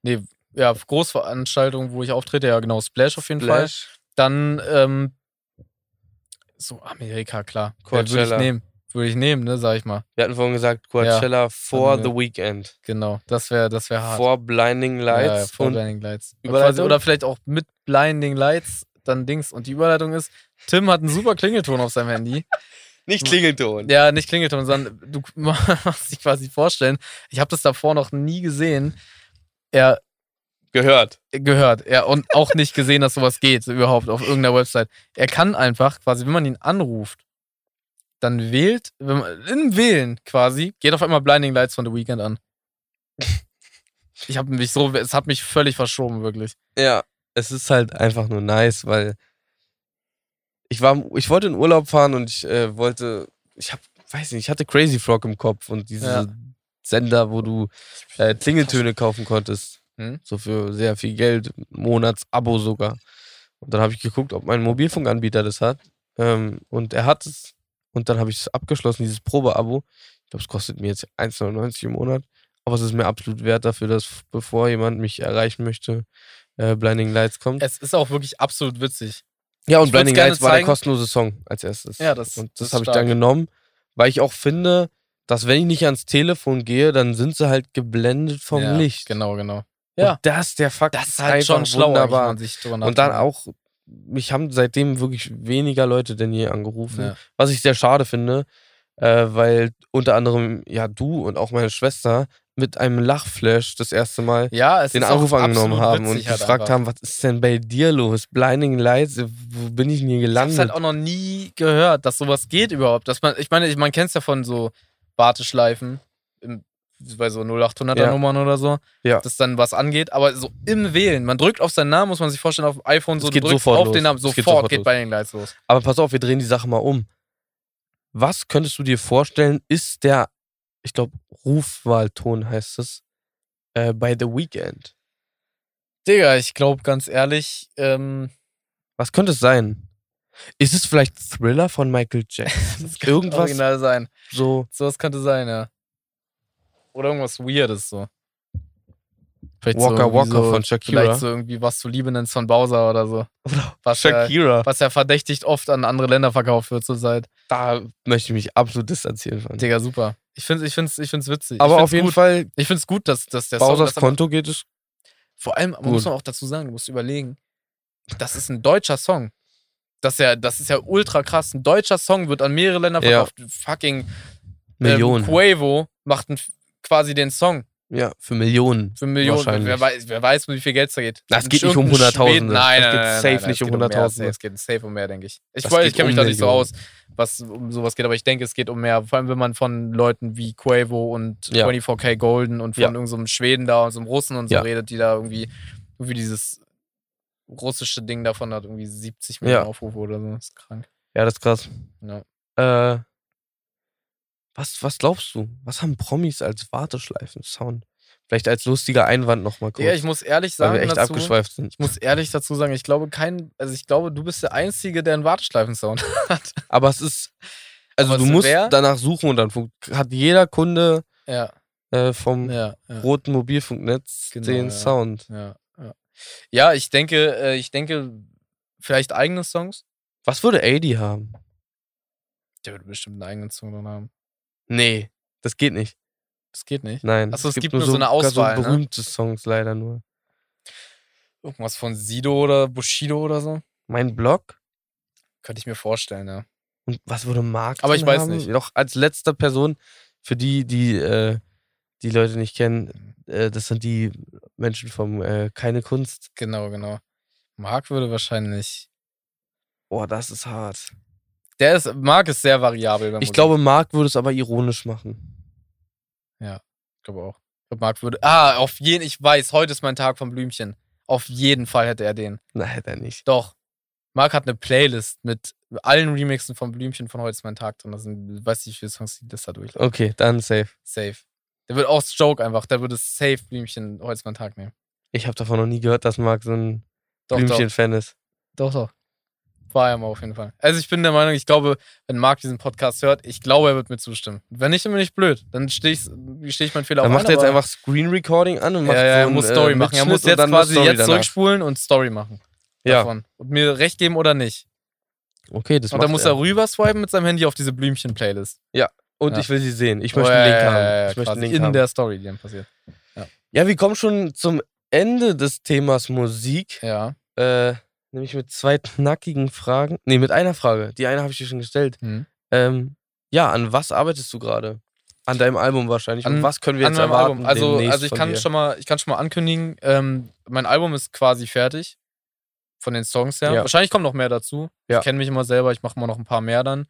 Nee, ja, Großveranstaltungen, wo ich auftrete, ja genau, Splash auf jeden Fall. Splash. Dann, ähm, so Amerika, klar. Ja, Würde ich Coachella. nehmen. Würde ich nehmen, ne, sag ich mal. Wir hatten vorhin gesagt, Coachella vor Hatten wir. The Weekend. Genau, das wäre das wär hart. Vor Blinding ja, ja, Lights. vor Blinding Lights. Überleitung? Oder vielleicht auch mit Blinding Lights, dann Dings. Und die Überleitung ist, Tim hat einen super Klingelton auf seinem Handy. nicht Klingelton. Ja, nicht Klingelton, sondern du machst dich quasi vorstellen. Ich habe das davor noch nie gesehen. Er Gehört. gehört. Ja, und auch nicht gesehen, dass sowas geht, überhaupt auf irgendeiner Website. Er kann einfach, quasi, wenn man ihn anruft, dann wählt, wenn man, im Wählen quasi, geht auf einmal Blinding Lights von The Weekend an. Ich habe mich so, es hat mich völlig verschoben, wirklich. Ja, es ist halt einfach nur nice, weil ich war, ich wollte in Urlaub fahren und ich äh, wollte, ich hab, weiß nicht, ich hatte Crazy Frog im Kopf und diese Ja. Sender, wo du äh, Klingeltöne kaufen konntest. Hm? So für sehr viel Geld, Monatsabo sogar. Und dann habe ich geguckt, ob mein Mobilfunkanbieter das hat. Ähm, und er hat es. Und dann habe ich es abgeschlossen, dieses Probeabo. Ich glaube, es kostet mir jetzt 1,99 im Monat. Aber es ist mir absolut wert dafür, dass bevor jemand mich erreichen möchte, äh, Blinding Lights kommt. Es ist auch wirklich absolut witzig. ja, und ich Blinding Lights war der kostenlose Song als erstes. Ja, das- Und das habe ich dann genommen, weil ich auch finde, dass wenn ich nicht ans Telefon gehe, dann sind sie halt geblendet vom ja, Licht. Genau, genau. Und Ja. das, der Fakt Das ist halt schon schlau, wunderbar. Und dann auch, mich haben seitdem wirklich weniger Leute denn je angerufen. Ja. Was ich sehr schade finde, äh, weil unter anderem ja du und auch meine Schwester mit einem Lachflash das erste Mal Ja, den Anruf angenommen haben und halt gefragt einfach. haben, was ist denn bei dir los? Blinding Lights, wo bin ich denn hier Ich hab's gelandet? halt auch noch nie gehört, dass sowas geht überhaupt. Dass man, ich meine, man kennt es ja von so Warteschleifen im, bei so 0800er Ja. Nummern oder so, Ja. dass dann was angeht. Aber so im Wählen, man drückt auf seinen Namen, muss man sich vorstellen, auf dem iPhone so Es geht sofort auf los. den Namen, sofort geht geht, sofort los. bei den Lights los. Aber pass auf, wir drehen die Sache mal um. Was könntest du dir vorstellen, ist der, ich glaube, Rufwahlton heißt es, äh, bei The Weeknd? Digga, ich glaube ganz ehrlich, ähm, Was könnte es sein? Ist es vielleicht Thriller von Michael Jackson? das kann Irgendwas original sein. so. Sowas könnte sein, ja. Oder irgendwas Weirdes so. Vielleicht Walker irgendwie Walker so, von Shakira. Vielleicht so irgendwie was zu Liebe nennst von Bowser oder so. Was ja, Shakira. was ja verdächtig oft an andere Länder verkauft wird zurzeit. Da möchte ich mich absolut distanzieren von. Digga, super. Ich find's, ich find's, ich find's witzig. Aber ich auf find's jeden gut. Fall, Ich find's gut, dass, dass der Song. Bowsers das aber- Konto geht es. vor allem Gut. muss man auch dazu sagen, du musst überlegen, das ist ein deutscher Song. Das ist ja, das ist ja ultra krass. Ein deutscher Song wird an mehrere Länder Ja. verkauft. Fucking Millionen. Ähm, Quavo macht ein, quasi den Song. ja, für Millionen. Für Millionen. Wahrscheinlich. Wer weiß, wer weiß, wie viel Geld es da geht. Das geht nicht um Hunderttausende. Nein, nein, geht nein, safe nein, nicht es um Hunderttausende. Es geht safe um mehr, denke ich. Ich, geht ich kenne mich um da nicht so aus, was um sowas geht, aber ich denke, es geht um mehr. Vor allem, wenn man von Leuten wie Quavo und Ja. 24K Golden und von Ja. irgendeinem so Schweden da und so einem Russen und so Ja. redet, die da irgendwie, irgendwie dieses russische Ding davon hat, irgendwie 70 Millionen. Aufrufe oder so. Das ist krank. Ja, das ist krass. Ja. Äh, was, was glaubst du? Was haben Promis als Warteschleifen-Sound? Vielleicht als lustiger Einwand nochmal kurz. Ja, ich muss ehrlich weil sagen, wir echt dazu, abgeschweift sind. ich muss ehrlich dazu sagen, ich glaube kein, also ich glaube, du bist der Einzige, der einen Warteschleifen-Sound hat. Aber es ist. Also du musst wär- danach suchen und dann hat jeder Kunde Ja, äh, vom ja, ja. roten Mobilfunknetz Genau, den ja. Sound. Ja, ich denke, äh, ich denke, vielleicht eigene Songs. Was würde AD haben? Der würde bestimmt einen eigenen Song drin haben. Nee, das geht nicht. Das geht nicht. Nein. Ach so, es gibt nur so eine Auswahl, So ne? berühmte Songs leider nur. Irgendwas von Sido oder Bushido oder so. Mein Blog? Könnte ich mir vorstellen, ja. Und was würde Marc Aber ich weiß haben? nicht. Doch als letzter Person, für die, die äh, die Leute nicht kennen, äh, das sind die Menschen vom äh, Keine Kunst. Genau, genau. Marc würde wahrscheinlich. Boah, das ist hart. Der ist, Marc ist sehr variabel. Ich glaube, Marc würde es aber ironisch machen. Ich glaube auch. Ich glaube, Marc würde. Ah, auf jeden Ich weiß, heute ist mein Tag vom Blümchen. Auf jeden Fall hätte er den. Na, hätte er nicht. Doch. Marc hat eine Playlist mit allen Remixen von Blümchen von heute ist mein Tag drin. Das sind, weiß nicht, wie viele Songs die das da durchlaufen. Okay, dann safe. Safe. Der wird auch Joke einfach. Der würde safe Blümchen heute ist mein Tag nehmen. Ich habe davon noch nie gehört, dass Marc so ein. Blümchen-Fan ist. Doch, doch. War er mal auf jeden Fall. Also ich bin der Meinung, ich glaube, wenn Marc diesen Podcast hört, ich glaube, er wird mir zustimmen. Wenn nicht, dann bin ich blöd. Dann stehe ich, steh ich meinen Fehler Dann auf macht er jetzt einfach Screen Recording an und macht ja, ja, er so muss einen, Story äh, machen. Er muss jetzt dann quasi jetzt danach. zurückspulen und Story machen. Ja, Davon. Und mir recht geben oder nicht. okay, das und dann muss er rüber swipen mit seinem Handy auf diese Blümchen-Playlist. Und Ja. ich will sie sehen. Ich möchte Oh, einen ja, Link ja, haben. ja, Ich möchte einen Link in haben. der Story, die dann passiert. Ja, wir kommen schon zum Ende des Themas Musik. Ja. Äh, nämlich mit zwei knackigen Fragen. Nee, mit einer Frage. Die eine habe ich dir schon gestellt. Hm. Ähm, ja, an was arbeitest du gerade? An deinem Album wahrscheinlich. An- Und was können wir An jetzt meinem erwarten? Album. Also, also ich kann schon mal, ich kann schon mal ankündigen, ähm, mein Album ist quasi fertig. Von den Songs her. Ja. Wahrscheinlich kommt noch mehr dazu. Ja. Ich kenne mich immer selber, ich mache mal noch ein paar mehr dann.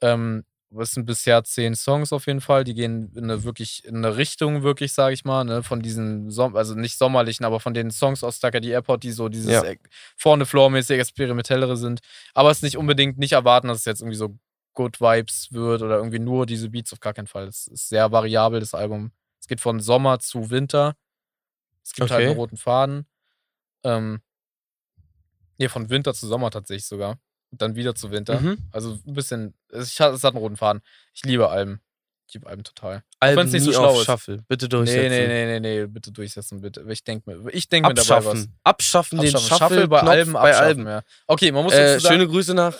Ähm, es sind bisher zehn Songs auf jeden Fall. Die gehen in eine wirklich, in eine Richtung, wirklich, sage ich mal, ne, von diesen, Som also nicht sommerlichen, aber von den Songs aus Stuck at the Airport, die so dieses Ja. äh, vorne floormäßig experimentellere sind. Aber es ist nicht unbedingt nicht erwarten, dass es jetzt irgendwie so Good Vibes wird oder irgendwie nur diese Beats auf gar keinen Fall. Es ist sehr variabel, das Album. Es geht von Sommer zu Winter. Es gibt halt Okay. einen roten Faden. Ähm, nee, von Winter zu Sommer tatsächlich sogar. Dann wieder zu Winter. Mhm. Also ein bisschen, es hat, es einen roten Faden. Ich liebe Alben. Ich liebe Alben total. Alben wenn's nicht so schlau auf ist. Shuffle. Bitte Nee, durchsetzen. nee, nee, nee, nee, bitte durchsetzen, bitte. Ich denke mir, ich denke mir dabei was. Abschaffen. Abschaffen den Abschaffen. Shuffle, bei Knopf Alben, bei abschaffen, Alben. ja. Okay, man muss Äh, dazu sagen, schöne Grüße nach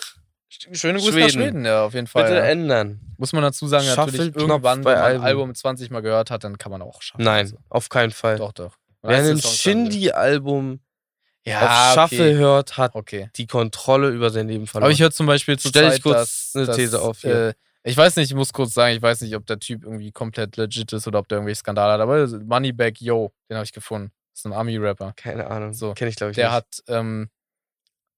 schöne Grüße Schweden. nach Schweden, ja, auf jeden Fall. bitte ja. ändern. Muss man dazu sagen, natürlich Shuffle-Knopf irgendwann, bei wenn man ein. Album 20 Mal gehört hat, dann kann man auch schaffen. Nein, Also, auf keinen Fall. doch, doch. Wer ein. Shindy-Album ja, auf Shuffle okay. hört, hat okay. die Kontrolle über sein Leben verloren. Aber ich höre zum Beispiel zur Stell Zeit, kurz dass, eine dass, These auf hier. Äh, Ich weiß nicht, ich muss kurz sagen, ich weiß nicht, ob der Typ irgendwie komplett legit ist oder ob der irgendwelche Skandale hat, aber Moneybag Yo, den habe ich gefunden. Das ist ein Army-Rapper. Keine Ahnung. So, Kenne ich, glaube ich, Der nicht. hat, ähm,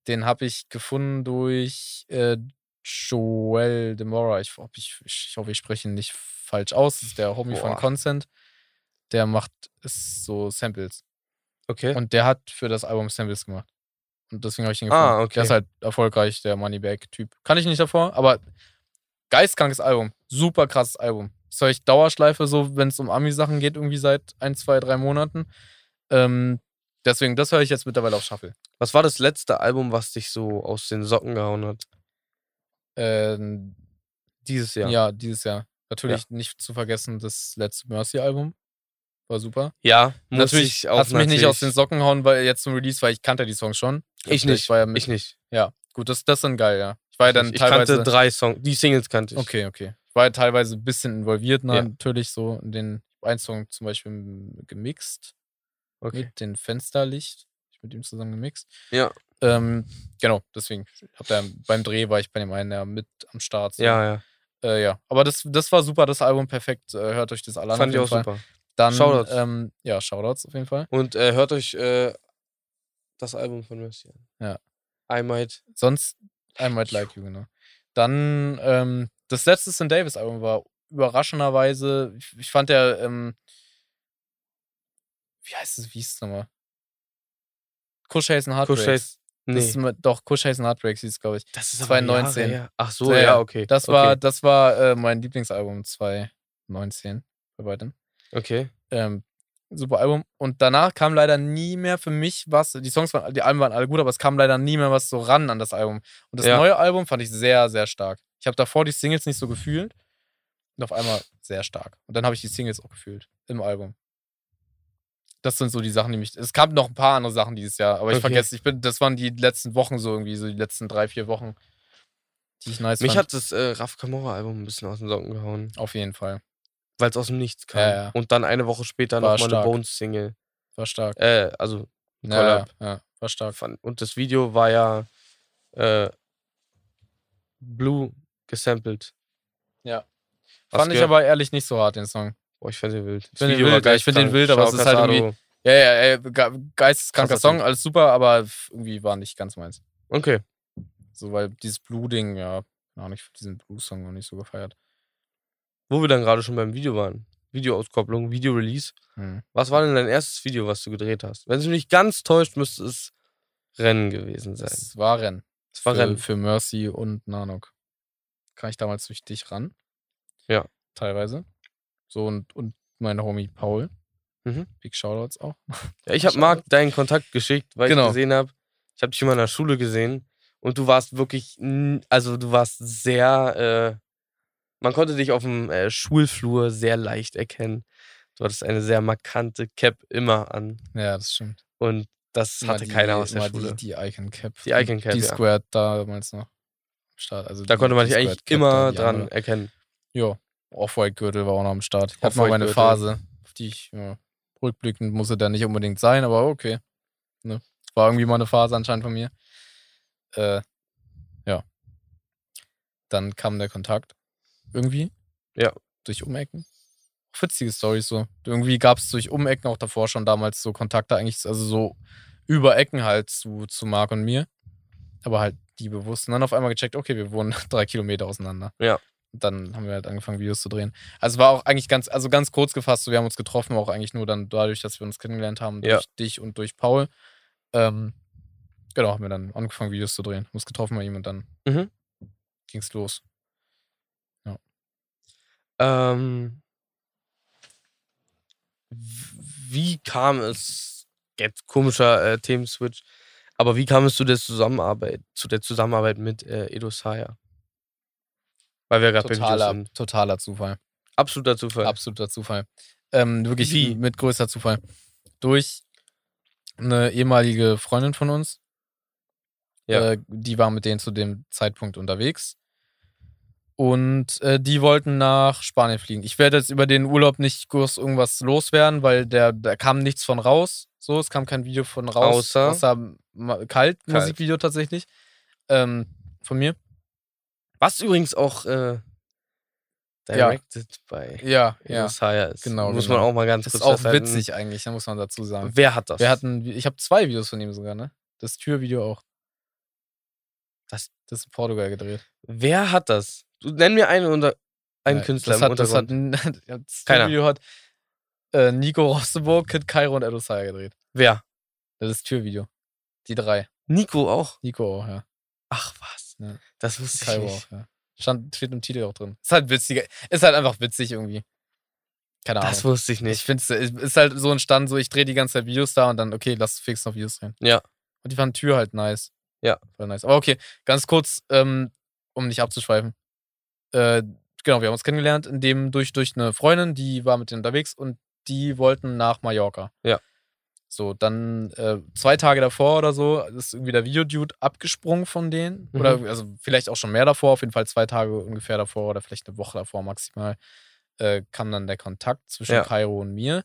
den habe ich gefunden durch äh, Joel Demora. Ich, ich, ich hoffe, ich spreche ihn nicht falsch aus. Das ist der Homie von Boah. Consent. Der macht so Samples. Okay. Und der hat für das Album Samples gemacht. Und deswegen habe ich ihn gefunden. Ah, okay. Der ist halt erfolgreich, der Moneybag-Typ. Kann ich nicht davor, aber geistkrankes Album. Super krasses Album. Das höre ich Dauerschleife, so wenn es um Ami-Sachen geht, irgendwie seit ein, zwei, drei Monaten. Ähm, deswegen, das höre ich jetzt mittlerweile auf Shuffle. Was war das letzte Album, was dich so aus den Socken gehauen hat? Ähm, Dieses ja. Jahr. dieses Jahr. Natürlich nicht zu vergessen, das letzte Mercy-Album. War super. Ja, muss natürlich ich auch hat es mich nicht aus den Socken hauen, weil jetzt zum Release, weil ich kannte die Songs schon. Ich Also, nicht. war ja mit, Ich nicht. Ja, gut, das, das ist dann geil, ja. Ich war ja dann ich teilweise. kannte drei Songs. Die Singles kannte ich. Okay, okay. Ich war ja teilweise ein bisschen involviert, na, Ja. natürlich so in den einen Song zum Beispiel gemixt Okay. mit dem Fensterlicht. Ich mit ihm zusammen gemixt. Ja. Ähm, genau, deswegen. Hab da, beim Dreh war ich bei dem einen ja mit am Start. So. Ja, ja. Äh, ja. Aber das, das war super, das Album perfekt. Äh, hört euch das alle an. Fand ich auch Fall. super. Dann, Shoutouts. Ähm, ja, Shoutouts auf jeden Fall. Und äh, hört euch äh, das Album von Mercy an. Ja. I might. Sonst, I might like you, genau. Dann, ähm, das letzte St. Davis Album war überraschenderweise, ich, ich fand der, ähm, wie heißt es, wie hieß es nochmal? Kush Haze and Heartbreaks. Haze- Das Nee. ist doch, Kush Haze and Heartbreaks hieß es, glaube ich. Das ist aber 2019. Jahre her. Ach so, Ja, ja, ja. okay. Das okay. war, das war äh, mein Lieblingsalbum 2019 bei weitem. Okay. Ähm, super Album. Und danach kam leider nie mehr für mich was. Die Songs waren, die Alben waren alle gut, aber es kam leider nie mehr was so ran an das Album. Und das Ja. neue Album fand ich sehr, sehr stark. Ich habe davor die Singles nicht so gefühlt. Und auf einmal sehr stark. Und dann habe ich die Singles auch gefühlt im Album. Das sind so die Sachen, die mich. Es gab noch ein paar andere Sachen dieses Jahr, aber ich Okay. vergesse, ich bin, das waren die letzten Wochen so irgendwie, so die letzten drei, vier Wochen, die ich nice Mich fand. hat das äh, Raf Camora Album ein bisschen aus den Socken gehauen, Auf jeden Fall. Weil es aus dem Nichts kam. Ja, ja. Und dann eine Woche später War nochmal eine. Bones-Single. War stark. Äh, also Ja, ja, war stark. Und das Video war ja äh, Blue gesampelt. Ja. Hast Fand ich aber ehrlich nicht so hart, den Song. Boah, ich fand den wild. Das find den wild, ich find den wild, aber es ist halt irgendwie- Ja, ja, ge- geisteskranker Song, Typ. alles super, aber irgendwie war nicht ganz meins. Okay. So, weil dieses Blue-Ding, ja, gar nicht, diesen Blue-Song noch nicht so gefeiert. Wo wir dann gerade schon beim Video waren. Videoauskopplung, Video-Release. Hm. Was war denn dein erstes Video, was du gedreht hast? Wenn es mich nicht ganz täuscht, müsste es Rennen gewesen sein. Es war Rennen. Es war für, Rennen. Für Mercy und Nanok. Kam ich damals durch dich ran. Ja. Teilweise. So, und, und mein Homie Paul. Mhm. Big Shoutouts auch. Ja, ich habe. Marc deinen Kontakt geschickt, weil Genau. ich gesehen habe, ich habe dich in meiner Schule gesehen und du warst wirklich, also du warst sehr, äh, man konnte dich auf dem äh, Schulflur sehr leicht erkennen. Du hattest eine sehr markante Cap immer an Ja, das stimmt. und das hatte die- keiner aus der Schule. Die, die Icon Cap. Die Icon Cap, Die ja. Squared damals noch. Start. Also da konnte man dich eigentlich Cap immer dran andere. erkennen. Ja, Off-White-Gürtel war auch noch am Start. Ich hatte mal meine. Phase, auf die ich ja, rückblickend musste da nicht unbedingt sein, aber okay. Ne? War irgendwie mal eine Phase anscheinend von mir. Äh, ja. Dann kam der Kontakt. Irgendwie. Ja. Durch Umecken. Witzige Storys so. Irgendwie gab es durch Umecken auch davor schon damals so Kontakte eigentlich, also so über Ecken halt zu, zu Marc und mir. Aber halt die bewusst. Und dann auf einmal gecheckt, okay, wir wohnen drei Kilometer auseinander. Ja. Und dann haben wir halt angefangen, Videos zu drehen. Also war auch eigentlich ganz, also ganz kurz gefasst, so wir haben uns getroffen, auch eigentlich nur dann dadurch, dass wir uns kennengelernt haben, durch Ja. dich und durch Paul. Ähm, genau, haben wir dann angefangen, Videos zu drehen. Haben uns getroffen bei ihm und dann Mhm. ging's los. Ähm, wie kam es, jetzt komischer äh, Themenswitch, aber wie kam es zu der Zusammenarbeit, zu der Zusammenarbeit mit äh, Edo Saya? Weil wir gerade bei Videos Totaler, sind. totaler Zufall. Absoluter Zufall. Absoluter Zufall. Ähm, wirklich Wie? mit größter Zufall. Durch eine ehemalige Freundin von uns. Ja. Äh, die war mit denen zu dem Zeitpunkt unterwegs. Und äh, die wollten nach Spanien fliegen. Ich werde jetzt über den Urlaub nicht groß irgendwas loswerden, weil der, da kam nichts von raus. So, es kam kein Video von raus. Außer- außer Ma- kalt, Musikvideo tatsächlich. Ähm, von mir. Was übrigens auch äh, directed by Ja, ja. Josiah ist. Genau, Muss genau. man auch mal ganz Das kurz ist auch festhalten. witzig eigentlich, da muss man dazu sagen. Wer hat das? Wir hatten, ich habe zwei Videos von ihm sogar, ne? Das Türvideo auch. Das, das ist in Portugal gedreht. Wer hat das? Nenn mir einen, unter, einen Ja, Künstler das im hat, das hat, Untergrund. das Keiner. Türvideo hat äh, Nico Rosteburg, Kid Cairo und Edo Saya gedreht. Wer? Das ist das Türvideo. Die drei. Nico auch. Nico auch, ja. Ach was. Ja. Das wusste ich Cairo nicht. auch, ja. Stand, steht im Titel auch drin. Ist halt witziger. Ist halt einfach witzig irgendwie. Keine Ahnung. Das wusste ich Ich nicht. finde es ist halt so entstanden, so ich drehe die ganze Zeit Videos da und dann, okay, lass fix noch Videos drehen. Ja. Und die fanden Tür halt nice. Ja. Voll nice. Aber okay, ganz kurz, ähm, um nicht abzuschweifen. Äh, genau, wir haben uns kennengelernt, in dem durch, durch eine Freundin, die war mit denen unterwegs und die wollten nach Mallorca. Ja. So, dann äh, zwei Tage davor oder so ist irgendwie der Videodude abgesprungen von denen. Mhm. Oder also vielleicht auch schon mehr davor, auf jeden Fall zwei Tage ungefähr davor oder vielleicht eine Woche davor maximal, äh, kam dann der Kontakt zwischen Ja. Kairo und mir.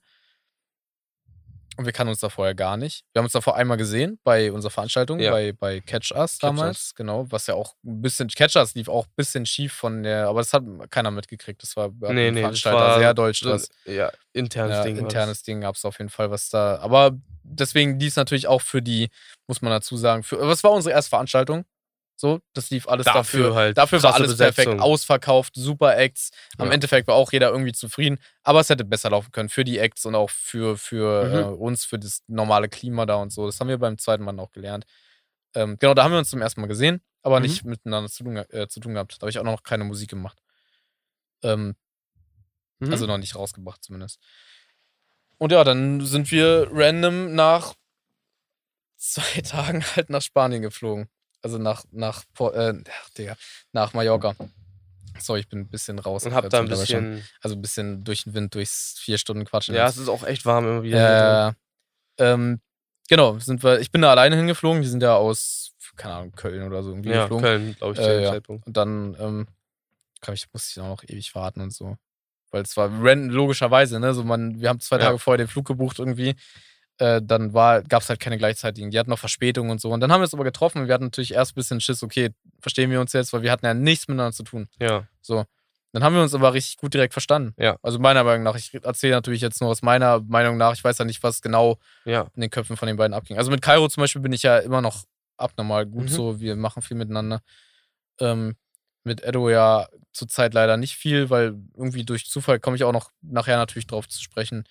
Und wir kannten uns da vorher gar nicht. Wir haben uns davor einmal gesehen bei unserer Veranstaltung, Ja. bei, bei Catch Us Catch damals, genau, was ja auch ein bisschen, Catch Us lief auch ein bisschen schief von der, aber das hat keiner mitgekriegt. Das war bei Nee, nee, Veranstalter war sehr deutsch. Das ja, internes ja, Ding. internes Ding gab es auf jeden Fall, was da. Aber deswegen lief es natürlich auch für die, muss man dazu sagen, für. Was war unsere erste Veranstaltung? So, das lief alles Dafür dafür. halt Dafür war alles perfekt, Besetzung. ausverkauft, super Acts. Am Ja. Endeffekt war auch jeder irgendwie zufrieden, aber es hätte besser laufen können für die Acts und auch für, für Mhm. äh, uns, für das normale Klima da und so. Das haben wir beim zweiten Mal auch gelernt. Ähm, genau, da haben wir uns zum ersten Mal gesehen, aber Mhm. nicht miteinander zu tun, äh, zu tun gehabt. Da habe ich auch noch keine Musik gemacht. Ähm, Mhm. also noch nicht rausgebracht zumindest. Und ja, dann sind wir random nach zwei Tagen halt nach Spanien geflogen. Also nach, nach, äh, Digga, nach Mallorca. Sorry, ich bin ein bisschen raus. und hab da ein schon. bisschen. Also ein bisschen durch den Wind, durchs vier Stunden Quatschen. Ja, jetzt. es ist auch echt warm immer wieder. drin. Äh, ähm, genau, sind wir, ich bin da alleine hingeflogen. Die sind ja aus, keine Ahnung, Köln oder so irgendwie ja, geflogen. Köln, glaube ich, zu Äh, dem ja. Zeitpunkt. Und dann ähm, ich, musste ich auch noch ewig warten und so. Weil es war random, logischerweise, ne? So man, wir haben zwei Ja. Tage vorher den Flug gebucht irgendwie. Äh, dann gab es halt keine gleichzeitigen. Die hatten noch Verspätungen und so. Und dann haben wir uns aber getroffen und wir hatten natürlich erst ein bisschen Schiss, okay, verstehen wir uns jetzt, weil wir hatten ja nichts miteinander zu tun. Ja. So. Dann haben wir uns aber richtig gut direkt verstanden. Ja. Also meiner Meinung nach, ich erzähle natürlich jetzt nur aus meiner Meinung nach, ich weiß ja nicht, was genau Ja. in den Köpfen von den beiden abging. Also mit Kairo zum Beispiel bin ich ja immer noch abnormal gut Mhm. so. Wir machen viel miteinander. Ähm, mit Edo ja zurzeit leider nicht viel, weil irgendwie durch Zufall komme ich auch noch nachher natürlich drauf zu sprechen.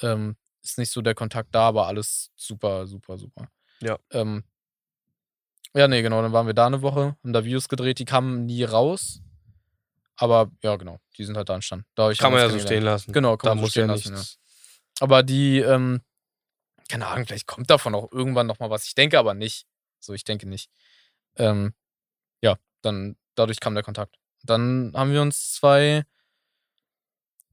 Ähm, ist nicht so der Kontakt da, aber alles super, super, super. Ja. Ähm, ja, nee, genau. Dann waren wir da eine Woche, haben da Videos gedreht, die kamen nie raus. Aber ja, genau, die sind halt da entstanden. Da Kann man ja so stehen lassen. Genau, kann Da man so muss stehen ja lassen, nichts. aber die, ähm, keine Ahnung, vielleicht kommt davon auch irgendwann nochmal was. Ich denke aber nicht. So, ich denke nicht. Ähm, ja, dann, dadurch kam der Kontakt. Dann haben wir uns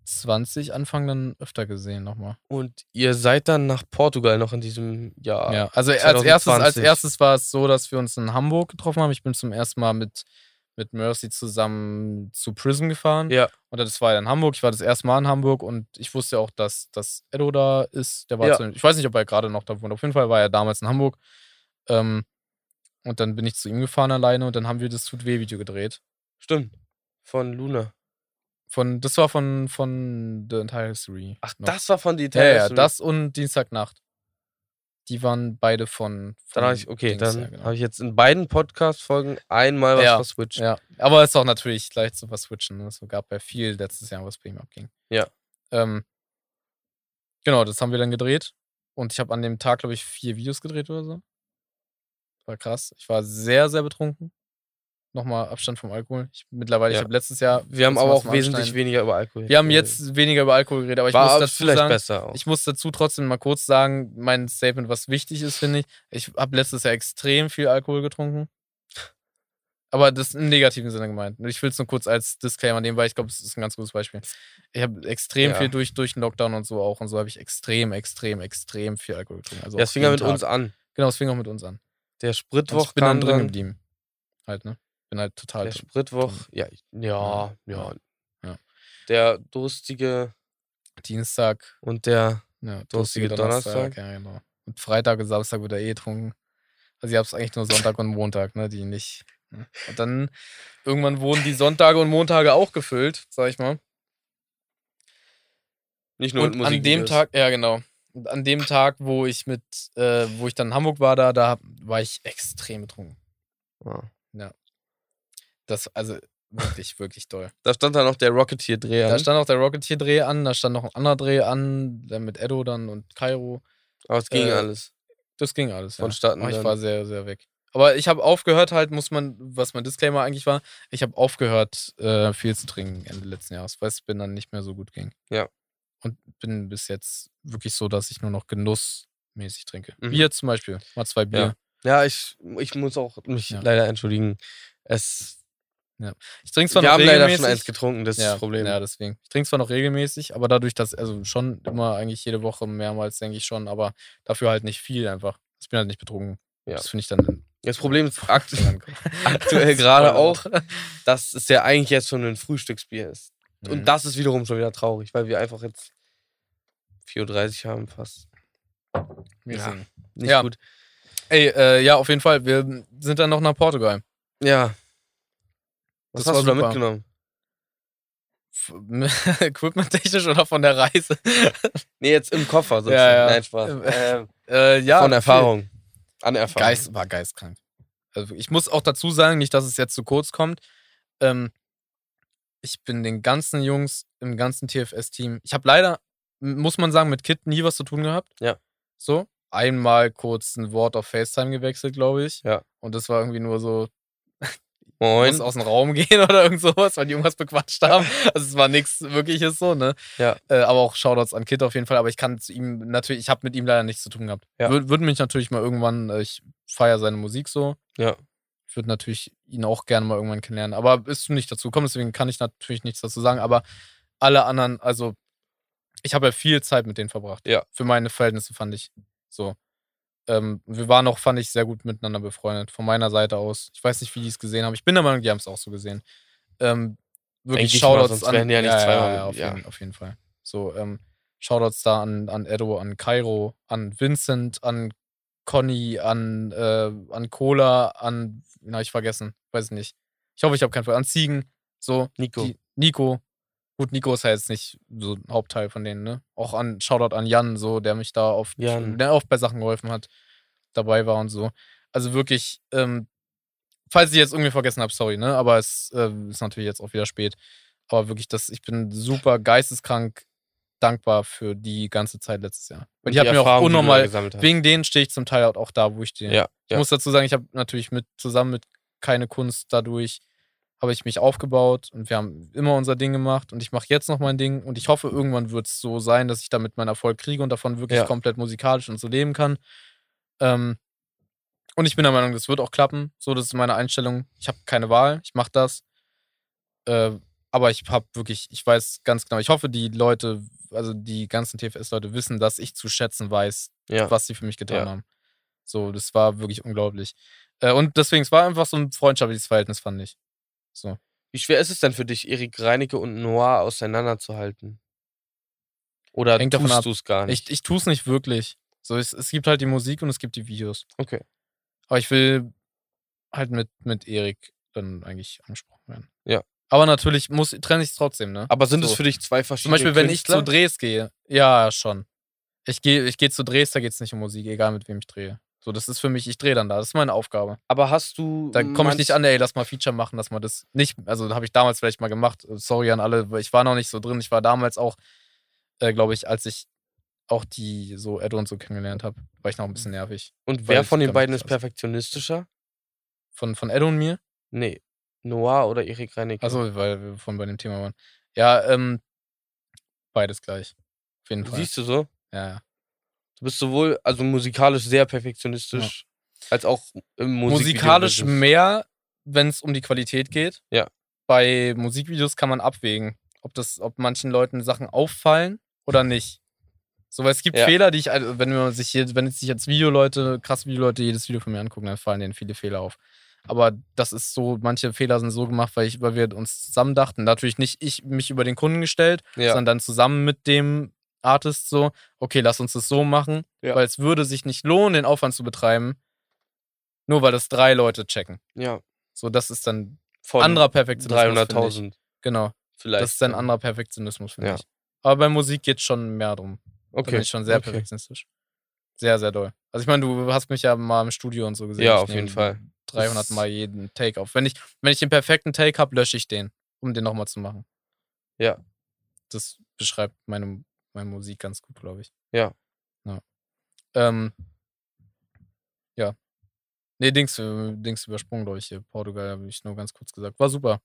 2020 Anfang dann öfter gesehen nochmal. Und ihr seid dann nach Portugal noch in diesem Jahr. Ja, also als erstes, als 2020. erstes war es so, dass wir uns in Hamburg getroffen haben. Ich bin zum ersten Mal mit, mit Mercy zusammen zu Prism gefahren. Ja. Und das war ja in Hamburg. Ich war das erste Mal in Hamburg und ich wusste auch, dass, dass Edo da ist. Der war Ja. zu, ich weiß nicht, ob er gerade noch da wohnt. Auf jeden Fall war er damals in Hamburg. Ähm, und dann bin ich zu ihm gefahren alleine und dann haben wir das Tut weh-Video gedreht. Stimmt. Von Luna. Von, das war von, von The Entire History. Ach, noch. das war von die Ja, Italian ja, das und Dienstagnacht. Die waren beide von. von Dann habe ich, okay, Dings, dann ja, genau. habe ich jetzt in beiden Podcast-Folgen einmal was Ja, verswitcht. Ja, aber ist auch natürlich leicht zu verswitchen. Ne? Es gab ja viel letztes Jahr, was bei ihm abging. Ja. Ähm, genau, das haben wir dann gedreht. Und ich habe an dem Tag, glaube ich, vier Videos gedreht oder so. War krass. Ich war sehr, sehr betrunken. Nochmal Abstand vom Alkohol. Ich, mittlerweile, Ja. ich habe letztes Jahr. Wir haben aber auch wesentlich Anschneiden- weniger über Alkohol. Wir haben geredet. jetzt weniger über Alkohol geredet, aber ich War muss dazu vielleicht sagen, besser auch. ich muss dazu trotzdem mal kurz sagen, mein Statement, was wichtig ist, finde ich. Ich habe letztes Jahr extrem viel Alkohol getrunken. Aber das im negativen Sinne gemeint. Ich will es nur kurz als Disclaimer nehmen, weil ich glaube, es ist ein ganz gutes Beispiel. Ich habe extrem Ja. viel durch, durch den Lockdown und so auch und so habe ich extrem, extrem, extrem viel Alkohol getrunken. Also ja, auch es fing ja mit uns Tag. an. Genau, es fing auch mit uns an. Der Und Spritwoch ich bin dann drin geblieben. Halt, ne? Bin halt total Der. Spritwoch, ja, ja, ja. Ja. Der durstige Dienstag, und der, ja, Durstige durstige Donnerstag. Donnerstag. Ja, genau. Und Freitag und Samstag wird er eh getrunken. Also ich habe es eigentlich nur Sonntag und Montag, ne, die nicht Und dann irgendwann wurden die Sonntage und Montage auch gefüllt, sag ich mal. Nicht nur Und mit an dem. Tag, ja genau. Und an dem Tag, wo ich mit, äh, wo ich dann in Hamburg war, da, da war ich extrem betrunken. Ja. Das, also wirklich, wirklich doll. Da stand dann noch der Rocketeer-Dreh Da an. stand auch der Rocketeer-Dreh an, da stand noch ein anderer Dreh an, der mit Edo dann und Kairo. Aber es ging äh, alles. Das ging alles. Ja. Vonstatten Aber ich dann. war sehr, sehr weg. Aber ich habe aufgehört, halt, muss man, was mein Disclaimer eigentlich war, ich habe aufgehört, äh, viel zu trinken Ende letzten Jahres, weil es bin dann nicht mehr so gut ging. Ja. Und bin bis jetzt wirklich so, dass ich nur noch genussmäßig trinke. Mhm. Bier zum Beispiel, mal zwei Bier. Ja, ich, ich muss auch mich Ja. leider entschuldigen. Es, Ich trinke zwar wir noch haben leider schon eins getrunken, das ist ja, das Problem. Ja, deswegen. Ich trinke zwar noch regelmäßig, aber dadurch, dass, also schon immer eigentlich jede Woche mehrmals, denke ich schon, aber dafür halt nicht viel einfach. Ich bin halt nicht betrunken. Ja. Das finde ich dann Das Problem ist akt aktuell gerade auch, dass es ja eigentlich jetzt schon ein Frühstücksbier ist. Mhm. Und das ist wiederum schon wieder traurig, weil wir einfach jetzt 4.30 Uhr haben fast. Wir Ja. singen. Nicht Ja. gut. Ey, äh, ja, auf jeden Fall. Wir sind dann noch nach Portugal. Ja. Was Das hast du da mitgenommen? Equipment-technisch oder von der Reise? Nee, jetzt im Koffer sozusagen. Ja, ja. Nein, Spaß. Ähm, äh, ja, von Erfahrung. An viel. Erfahrung. Geist, war geistkrank. Also ich muss auch dazu sagen, nicht, dass es jetzt zu kurz kommt. Ähm, ich bin den ganzen Jungs im ganzen TFS-Team. Ich habe leider, muss man sagen, mit Kit nie was zu tun gehabt. Ja. So. Einmal kurz ein Wort auf FaceTime gewechselt, glaube ich. Ja. Und das war irgendwie nur so, Moin. muss aus dem Raum gehen oder irgend sowas, weil die irgendwas bequatscht haben. Also es war nichts wirkliches so, ne? Ja. Äh, aber auch Shoutouts an Kit auf jeden Fall. Aber ich kann zu ihm natürlich, ich habe mit ihm leider nichts zu tun gehabt. Ja. Wür würde mich natürlich mal irgendwann, äh, ich feiere seine Musik so. Ja. Ich würde natürlich ihn auch gerne mal irgendwann kennenlernen. Aber ist nicht dazu gekommen, deswegen kann ich natürlich nichts dazu sagen. Aber alle anderen, also ich habe ja viel Zeit mit denen verbracht. Ja. Für meine Verhältnisse fand ich so. Ähm, wir waren auch, fand ich, sehr gut miteinander befreundet. Von meiner Seite aus. Ich weiß nicht, wie die es gesehen haben. Ich bin der Meinung, die haben es auch so gesehen. Ähm, wirklich Denke ich mal, Shoutouts sonst an. die ja nicht zweimal mit- auf, ja. jeden, auf jeden Fall. So, ähm, Shoutouts da an, an Edo, an Cairo, an Vincent, an Conny, an, äh, an Cola, an, na, ich vergessen, weiß ich nicht. Ich hoffe, ich habe keinen Fall. An Ziegen, so. Nico. Die, Nico. Gut, Nico ist ja jetzt nicht so ein Hauptteil von denen, ne? Auch an Shoutout an Jan, so, der mich da oft, der oft bei Sachen geholfen hat, dabei war und so. Also wirklich, ähm, falls ich jetzt irgendwie vergessen habe, sorry, ne? Aber es äh, ist natürlich jetzt auch wieder spät. Aber wirklich, das, ich bin super geisteskrank dankbar für die ganze Zeit letztes Jahr. Weil Und die hat mir auch unnormal, wegen denen stehe ich zum Teil auch da, wo ich stehe. Ja, Ich ja. muss dazu sagen, ich habe natürlich mit zusammen mit keine Kunst dadurch habe ich mich aufgebaut und wir haben immer unser Ding gemacht und ich mache jetzt noch mein Ding und ich hoffe, irgendwann wird es so sein, dass ich damit meinen Erfolg kriege und davon wirklich Ja. komplett musikalisch und so leben kann. Ähm, und ich bin der Meinung, das wird auch klappen. So, das ist meine Einstellung. Ich habe keine Wahl, ich mache das. Äh, aber ich habe wirklich, ich weiß ganz genau, ich hoffe, die Leute, also die ganzen TFS-Leute wissen, dass ich zu schätzen weiß, Ja. was sie für mich getan Ja. haben. So, das war wirklich unglaublich. Äh, und deswegen, es war einfach so ein freundschaftliches Verhältnis, fand ich. So. Wie schwer ist es denn für dich, Erik Reinecke und Noir auseinanderzuhalten? Oder Hängt tust du es gar nicht? Ich, ich tue es nicht wirklich. So, es, es gibt halt die Musik und es gibt die Videos. Okay. Aber ich will halt mit, mit Erik dann eigentlich angesprochen werden. Ja. Aber natürlich muss, trenne ich es trotzdem, ne? Aber sind so. es für dich zwei Zum verschiedene Beispiel, wenn ich Künstler? zu Drehs gehe. Ja, schon. Ich gehe ich geh zu Drehs, da geht es nicht um Musik, egal mit wem ich drehe. So, das ist für mich, ich drehe dann da. Das ist meine Aufgabe. Aber hast du. Da komme ich nicht an, ey, lass mal Feature machen, dass man das nicht, also habe ich damals vielleicht mal gemacht. Sorry an alle, ich war noch nicht so drin. Ich war damals auch, äh, glaube ich, als ich auch die so und so kennengelernt habe, war ich noch ein bisschen nervig. Und wer von den beiden ist perfektionistischer? Von, von Edo und mir? Nee. Noir oder Erik Reinecke? Also, weil wir von bei dem Thema waren. Ja, ähm, beides gleich. Auf jeden Fall. Siehst du so? Ja, ja. Du bist sowohl also musikalisch sehr perfektionistisch, als auch im Musikalisch Musikvideo-Business. mehr, wenn es um die Qualität geht. Ja. Bei Musikvideos kann man abwägen, ob das, ob manchen Leuten Sachen auffallen oder nicht. So, weil es gibt Ja. Fehler, die ich, also wenn man sich hier, wenn jetzt sich jetzt Videoleute, krasse Videoleute jedes Video von mir angucken, dann fallen denen viele Fehler auf. Aber das ist so, manche Fehler sind so gemacht, weil ich, weil wir uns zusammen dachten. Natürlich nicht ich mich über den Kunden gestellt, Ja. sondern dann zusammen mit dem Artist so, okay, lass uns das so machen, Ja. weil es würde sich nicht lohnen, den Aufwand zu betreiben, nur weil das drei Leute checken. ja. So, das ist dann Von anderer Perfektionismus. finde ich. 300.000 Genau. vielleicht. Das ist ein anderer Perfektionismus, finde Ja. ich. Aber bei Musik geht schon mehr drum. Da bin Okay. ich schon sehr okay. perfektionistisch. Sehr, sehr doll. Also ich meine, du hast mich ja mal im Studio und so gesehen. Ja, Ich auf jeden Fall. 300 Das- Mal jeden Take auf. Wenn ich, wenn ich den perfekten Take habe, lösche ich den, um den nochmal zu machen. Ja. Das beschreibt meine, meine Musik ganz gut, glaube ich. Ja. Ja. Ähm, ja. Nee, Dings, äh, Dings übersprungen, glaube ich, hier. Portugal, habe ich nur ganz kurz gesagt. War super,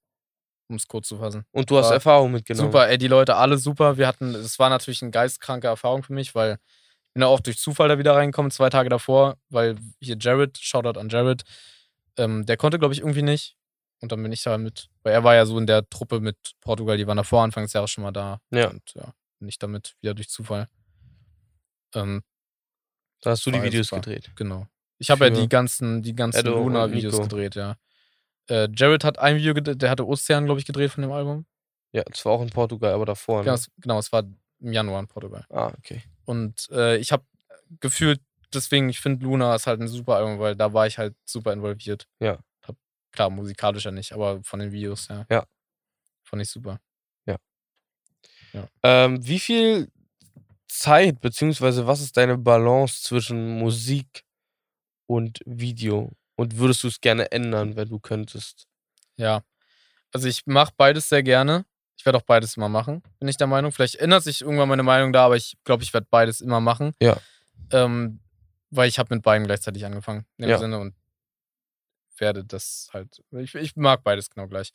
um es kurz zu fassen. Und du hast War Erfahrung mitgenommen. Super, ey, die Leute alle super. Wir hatten, es war natürlich eine geistkranke Erfahrung für mich, weil ich bin ja auch durch Zufall da wieder reingekommen, zwei Tage davor, weil hier Jared, Shoutout an Jared, ähm, der konnte, glaube ich, irgendwie nicht. Und dann bin ich da mit, weil er war ja so in der Truppe mit Portugal, die waren davor Anfang des Jahres schon mal da. Ja. Und ja, bin ich damit wieder durch Zufall. Ähm, da hast du die Videos super. gedreht. genau. Ich habe ja die ganzen, die ganzen Luna-Videos gedreht, ja. Äh, Jared hat ein Video gedreht, der hatte Ozean, glaube ich, gedreht von dem Album. Ja, das war auch in Portugal, aber davor. Ne? Genau, es, genau, es war im Januar in Portugal. Ah, okay. Und äh, ich habe gefühlt, deswegen, ich finde Luna ist halt ein super Album, weil da war ich halt super involviert. Ja. Hab, klar, musikalisch ja nicht, aber von den Videos, ja. Ja. Fand ich super. Ähm, wie viel Zeit, beziehungsweise was ist deine Balance zwischen Musik und Video? Und würdest du es gerne ändern, wenn du könntest? Ja. Also ich mache beides sehr gerne. Ich werde auch beides immer machen, bin ich der Meinung. Vielleicht ändert sich irgendwann meine Meinung da, aber ich glaube, ich werde beides immer machen. Ja. Ähm, weil ich habe mit beiden gleichzeitig angefangen, in dem Ja. Sinne, und werde das halt. Ich, ich mag beides genau gleich.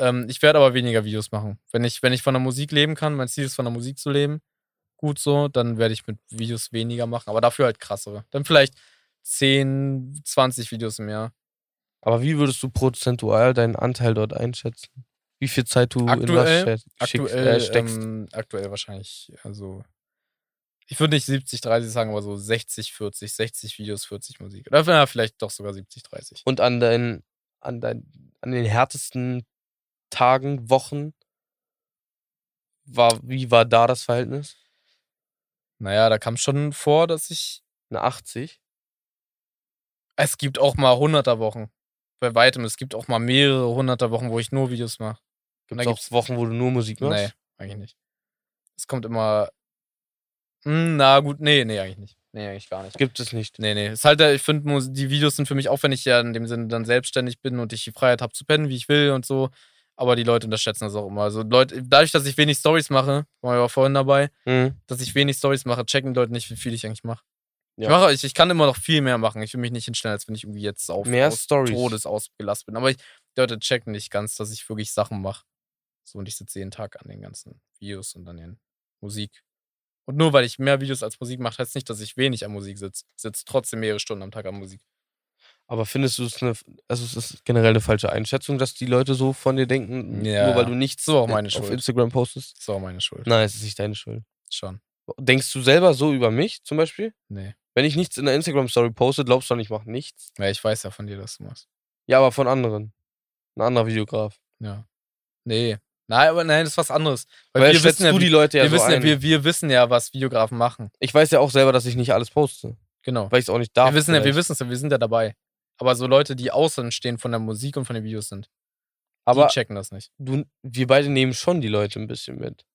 Ähm, ich werde aber weniger Videos machen. Wenn ich, wenn ich von der Musik leben kann, mein Ziel ist von der Musik zu leben, gut so, dann werde ich mit Videos weniger machen, aber dafür halt krassere. Dann vielleicht 10, 20 Videos im Jahr. Aber wie würdest du prozentual deinen Anteil dort einschätzen? Wie viel Zeit du in Aktuell- was steckst? Aktuell, äh, steckst? ähm, aktuell wahrscheinlich, also ich würde nicht 70, 30 sagen, aber so 60, 40, 60 Videos, 40 Musik. Oder vielleicht doch sogar 70, 30. Und an, dein, an, dein, an den härtesten Tagen, Wochen, war, wie war da das Verhältnis? Naja, da kam schon vor, dass ich. Eine 80? Es gibt auch mal 100er Wochen. Bei weitem. Es gibt auch mal mehrere 100er Wochen, wo ich nur Videos mache. Gibt es auch Wochen, wo du nur Musik machst? Nee, eigentlich nicht. Es kommt immer. Hm, na gut, nee, nee, eigentlich nicht. Nee, eigentlich gar nicht. Gibt es nicht. Nee, nee. Ist halt, der- ich finde, die Videos sind für mich auch, wenn ich ja in dem Sinne dann selbstständig bin und ich die Freiheit habe zu pennen, wie ich will und so. Aber die Leute unterschätzen das auch immer. Also Leute, dadurch, dass ich wenig Stories mache, war ja vorhin dabei, Mhm. dass ich wenig Stories mache, checken die Leute nicht, wie viel ich eigentlich mache. Ja. Ich, mache ich, ich kann immer noch viel mehr machen. Ich will mich nicht hinstellen, als wenn ich irgendwie jetzt auf Mehr aus. Todes ausgelastet bin. Aber ich, die Leute checken nicht ganz, dass ich wirklich Sachen mache. So, und ich sitze jeden Tag an den ganzen Videos und an den Musik. Und nur weil ich mehr Videos als Musik mache, heißt nicht, dass ich wenig an Musik sitze. Ich sitze trotzdem mehrere Stunden am Tag an Musik. Aber findest du es eine, also es ist generell eine falsche Einschätzung, dass die Leute so von dir denken, Ja, nur weil du nichts so auf. Instagram postest? Das ist auch meine Schuld. Nein, es ist nicht deine Schuld. Schon. Denkst du selber so über mich zum Beispiel? Nee. Wenn ich nichts in der Instagram-Story poste, glaubst du dann, ich mache nichts? Ja, ich weiß ja von dir, dass du machst. Ja, aber von anderen. Ein anderer Videograf. Ja. Nee. Nein, aber nein, das ist was anderes. Weil, wir schätzt wissen ja, du die Leute ja wir, so wissen ja wir, wir wissen ja, was Videografen machen. ich weiß ja auch selber, dass ich nicht alles poste. Genau. Weil ich es auch nicht darf. wir wissen ja, wir vielleicht. wissen es ja, wir sind ja dabei. Aber so Leute, die außen stehen von der Musik und von den Videos sind, Aber die checken das nicht. du, wir beide nehmen schon die Leute ein bisschen mit.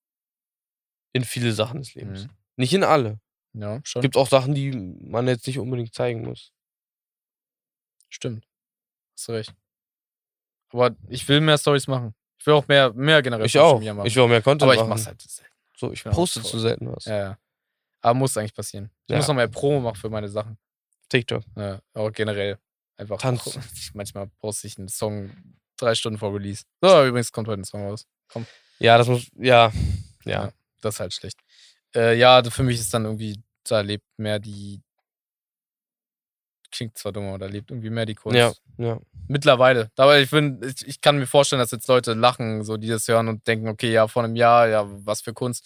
In viele Sachen des Lebens. Mhm. Nicht in alle. Ja, schon. Gibt auch Sachen, die man jetzt nicht unbedingt zeigen muss. Stimmt. Hast du recht. Aber ich will mehr Stories machen. Ich will auch mehr, mehr generell Ich auch. Machen. Ich will auch mehr Content aber ich mach's halt selten. So, ich auch poste zu selten was. Ja, ja. Aber muss eigentlich passieren. Ich Ja. muss noch mehr Promo machen für meine Sachen. TikTok. Ja, aber generell. Einfach. Tanzen. Manchmal poste ich einen Song drei Stunden vor Release. So, übrigens kommt heute ein Song raus. Ja, das muss. Ja. Ja. Ja. Das ist halt schlecht. Äh, ja, für mich ist dann irgendwie, da lebt mehr die. Klingt zwar dumm, aber da lebt irgendwie mehr die Kunst. Ja. Ja. Mittlerweile. Aber ich, find, ich, ich kann mir vorstellen, dass jetzt Leute lachen, so die das hören und denken, okay, ja, vor einem Jahr, ja, was für Kunst.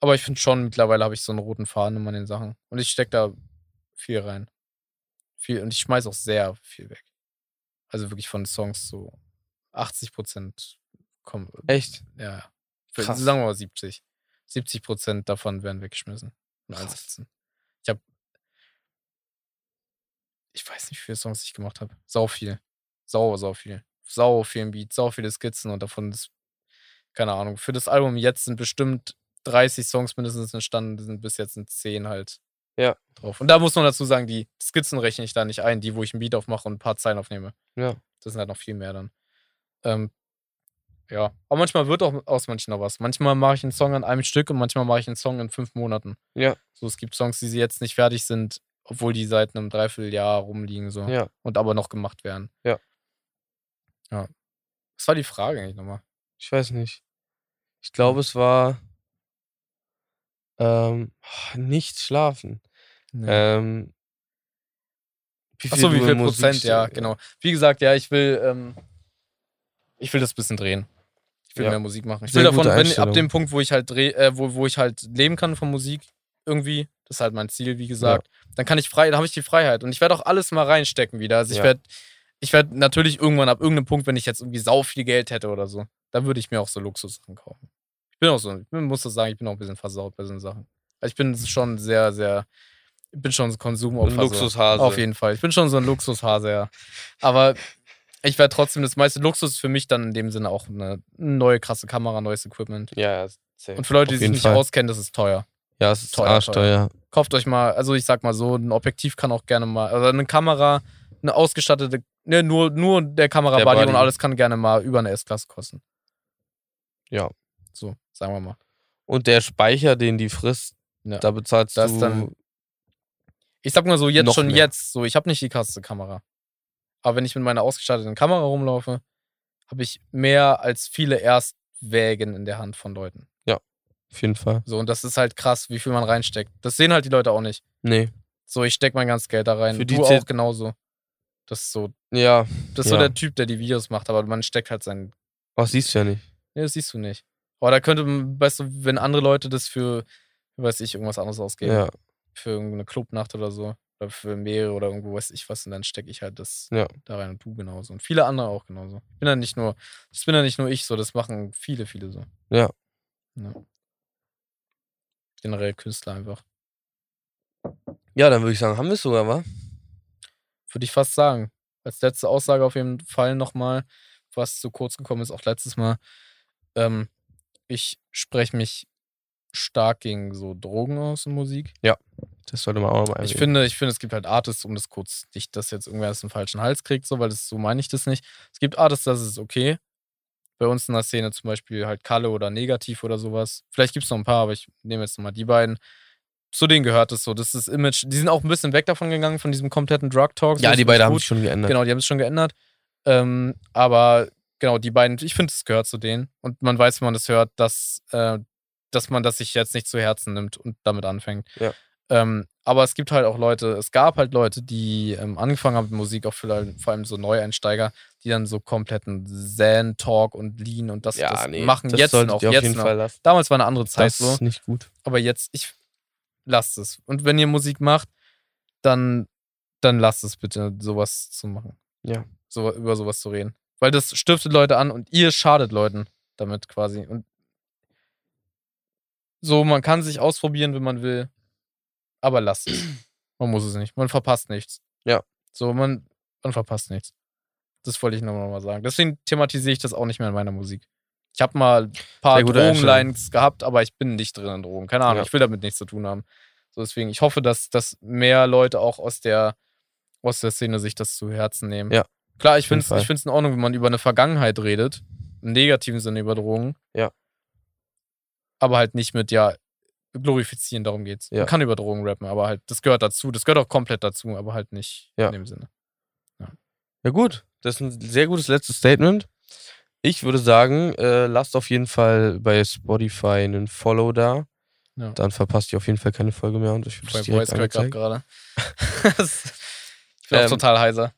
Aber ich finde schon, mittlerweile habe ich so einen roten Faden immer in den Sachen. Und ich stecke da viel rein. Viel, und ich schmeiß auch sehr viel weg. Also wirklich von Songs so 80 Prozent kommen. Echt? Ja, ja. Für- Krass. Sagen wir mal 70. 70 Prozent davon werden weggeschmissen. Und einsetzen. Ich habe. Ich weiß nicht, wie viele Songs ich gemacht habe. Sau viel. Sau, sau viel. Sau vielen Beats, sau viele Skizzen und davon ist, keine Ahnung, für das Album jetzt sind bestimmt 30 Songs mindestens entstanden, sind bis jetzt sind 10 halt Ja. drauf. Und da muss man dazu sagen, die Skizzen rechne ich da nicht ein, die, wo ich ein Beat aufmache und ein paar Zeilen aufnehme. Ja. Das sind halt noch viel mehr dann. Ähm, ja, aber manchmal wird auch aus manchen noch was. Manchmal mache ich einen Song an einem Stück und manchmal mache ich einen Song in fünf Monaten. Ja. So, es gibt Songs, die sie jetzt nicht fertig sind, obwohl die seit einem Dreivierteljahr rumliegen so Ja. und aber noch gemacht werden. Ja. Ja. Was war die Frage eigentlich nochmal? Ich weiß nicht. Ich glaube, es war ähm, nicht schlafen. Ähm, wie Achso, wie viel Musik Prozent? Ja, genau. Wie gesagt, ja, ich will, ähm, ich will das ein bisschen drehen. Ich will Ja. mehr Musik machen. Ich Sehr will davon, wenn, ab dem Punkt, wo ich halt dreh, äh, wo, wo ich halt leben kann von Musik, irgendwie, das ist halt mein Ziel, wie gesagt, dann kann ich frei, da habe ich die Freiheit. Und ich werde auch alles mal reinstecken wieder. Also ich Ja. werde, ich werde natürlich irgendwann ab irgendeinem Punkt, wenn ich jetzt irgendwie sau viel Geld hätte oder so, dann würde ich mir auch so Luxussachen kaufen. Ich bin auch so, ich muss das sagen, ich bin auch ein bisschen versaut bei so Sachen. Also ich bin schon sehr, sehr, ich bin schon so Konsumopfer. Ein so. Luxushase. Auf jeden Fall. Ich bin schon so ein Luxushase, ja. Aber ich werde trotzdem, das meiste Luxus für mich dann in dem Sinne auch eine neue krasse Kamera, neues Equipment. Ja, ja, safe. Und für Leute, die sich nicht Fall. auskennen, das ist teuer. Ja, es ist Teuer, arschteuer. Kauft euch mal, also ich sag mal so, ein Objektiv kann auch gerne mal, also eine Kamera, eine ausgestattete, ne, nur, nur der Kamerabody und alles kann gerne mal über eine S-Klasse kosten. Ja. So, sagen wir mal. Und der Speicher, den die frisst, Ja. da bezahlst Das du. dann- Ich sag mal so, jetzt schon mehr. jetzt, so, ich habe nicht die krasseste Kamera. Aber wenn ich mit meiner ausgestatteten Kamera rumlaufe, habe ich mehr als viele Erstwägen in der Hand von Leuten. auf jeden Fall. So, und das ist halt krass, wie viel man reinsteckt. Das sehen halt die Leute auch nicht. Nee. So, ich stecke mein ganzes Geld da rein. Für die du auch genauso. Das ist so, Ja, das ist so Ja. der Typ, der die Videos macht, aber man steckt halt sein. was siehst du ja nicht. Nee, das siehst du nicht. Aber da könnte, weißt du, wenn andere Leute das für, weiß ich, irgendwas anderes ausgeben. Ja. Für irgendeine Clubnacht oder so. Oder für mehrere oder irgendwo weiß ich was. Und dann stecke ich halt das Ja. da rein und du genauso. Und viele andere auch genauso. Ich bin ja nicht nur, das bin ja nicht nur ich so, das machen viele, viele so. Ja. ja. Generell Künstler einfach. Ja, dann würde ich sagen, haben wir es sogar, wa? Würde ich fast sagen. Als letzte Aussage auf jeden Fall nochmal, was zu kurz gekommen ist, auch letztes Mal. Ähm, ich spreche mich stark gegen so Drogen aus in Musik. Das sollte man auch nochmal Ich finde, ich finde, es gibt halt Artists, um das kurz nicht, dass jetzt irgendwer das einen falschen Hals kriegt, so, weil das so meine ich das nicht. Es gibt Artists, das ist okay. Bei uns in der Szene zum Beispiel halt Kalle oder Negativ oder sowas. Vielleicht gibt es noch ein paar, aber ich nehme jetzt nochmal die beiden. Zu denen gehört es so. Das ist das Image. Die sind auch ein bisschen weg davon gegangen, von diesem kompletten Drug Talk. so, Ja, die beiden haben sich schon geändert. Genau, die haben es schon geändert. Ähm, aber genau, die beiden, ich finde, es gehört zu denen. Und man weiß, wenn man das hört, dass, äh, dass man das sich jetzt nicht zu Herzen nimmt und damit anfängt. Ja. Ähm, aber es gibt halt auch Leute, es gab halt Leute, die ähm, angefangen haben mit Musik, auch vielleicht, vor allem so Neueinsteiger, die dann so kompletten Zen-Talk und Lean und das, das machen das jetzt noch. auf Jetzt jeden noch. Fall lassen. Damals war eine andere Zeit Das so. ist nicht gut. Aber jetzt, ich lasst es. Und wenn ihr Musik macht, dann, dann lasst es bitte, sowas zu machen. Ja. So, über sowas zu reden. Weil das stiftet Leute an und ihr schadet Leuten damit quasi. Und so, man kann sich ausprobieren, wenn man will, aber lasst es. Man muss es nicht. Man verpasst nichts. Ja. So, man, man verpasst nichts. Das wollte ich nochmal sagen. Deswegen thematisiere ich das auch nicht mehr in meiner Musik. Ich habe mal ein paar Drogenlines gehabt, aber ich bin nicht drin in Drogen. Keine Ahnung, Ja. ich will damit nichts zu tun haben. So deswegen, ich hoffe, dass, dass mehr Leute auch aus der, aus der Szene sich das zu Herzen nehmen. Ja. Klar, ich finde es ich in Ordnung, wenn man über eine Vergangenheit redet. Im negativen Sinne über Drogen. Ja. Aber halt nicht mit, ja, glorifizieren, darum geht's. Ja. Man kann über Drogen rappen, aber halt, das gehört dazu. Das gehört auch komplett dazu, aber halt nicht Ja. in dem Sinne. Ja, gut. Das ist ein sehr gutes letztes Statement. Ich würde sagen, äh, lasst auf jeden Fall bei Spotify einen Follow da. Ja. Dann verpasst ihr auf jeden Fall keine Folge mehr und euch wird Mein es direkt Voice angezeigt. gerade. ich bin auch Ähm, total heiser.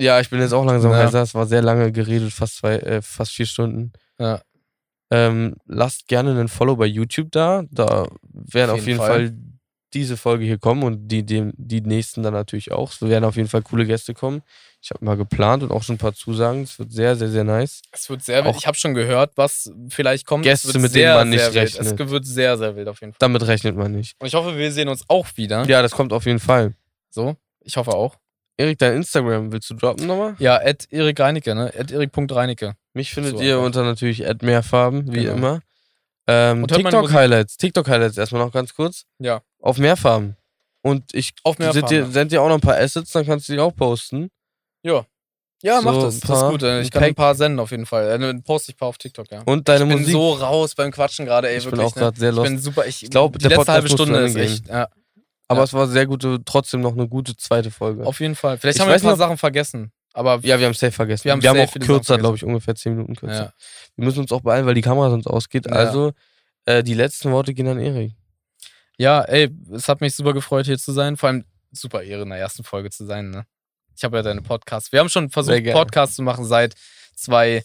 Ja, ich bin jetzt auch langsam Ja. heiser. Es war sehr lange geredet, fast zwei, äh, fast vier Stunden. Ja. Ähm, lasst gerne einen Follow bei YouTube da. Da werden Auf auf jeden jeden Fall. Fall. diese Folge hier kommen und die, die, die nächsten dann natürlich auch. Es werden auf jeden Fall coole Gäste kommen. Ich habe mal geplant und auch schon ein paar Zusagen. Es wird sehr, sehr, sehr nice. Es wird sehr wild. auch Ich habe schon gehört, was vielleicht kommt. Gäste, mit denen sehr, man nicht wild. rechnet. Es wird sehr, sehr wild auf jeden Fall. Damit rechnet man nicht. Und ich hoffe, wir sehen uns auch wieder. Ja, das kommt auf jeden Fall. So, ich hoffe auch. Erik, dein Instagram willst du droppen nochmal? Ja, at Erik Reinecke, ne? At Erik.Reinecke. Mich findet So ihr einfach. unter natürlich Ad Mehrfarben, wie Genau. immer. Ähm. TikTok-Highlights. TikTok-Highlights erstmal noch ganz kurz. Ja. Auf Mehrfarben. Und ich Auf Mehrfarben, sind dir auch noch ein paar Assets, dann kannst du die auch posten. Ja. Ja, mach So, das. ein Das ist paar- gut. Ich kann ein paar senden auf jeden Fall. Äh, Dann poste ich ein paar auf TikTok, ja. Und deine ich bin Musik. so raus beim Quatschen gerade, ey, ich wirklich. bin auch ne? gerade sehr Ich lost. bin super. Ich, Ich glaub, die der letzte Podcast halbe Stunde ist echt. Ja, Aber ja. es war sehr gute, trotzdem noch eine gute zweite Folge. auf jeden Fall. Vielleicht Ich haben wir ein paar ob- Sachen vergessen. Aber ja, wir haben safe vergessen. Wir haben wir haben auch kürzer, glaube ich, ungefähr 10 Minuten kürzer. ja. Wir müssen uns auch beeilen, weil die Kamera sonst ausgeht. Ja. Also, äh, die letzten Worte gehen an Erik. ja, ey, es hat mich super gefreut, hier zu sein. Vor allem super Ehre, in der ersten Folge zu sein, ne? Ich habe ja deine Podcasts. Wir haben schon versucht. Podcasts zu machen seit zwei,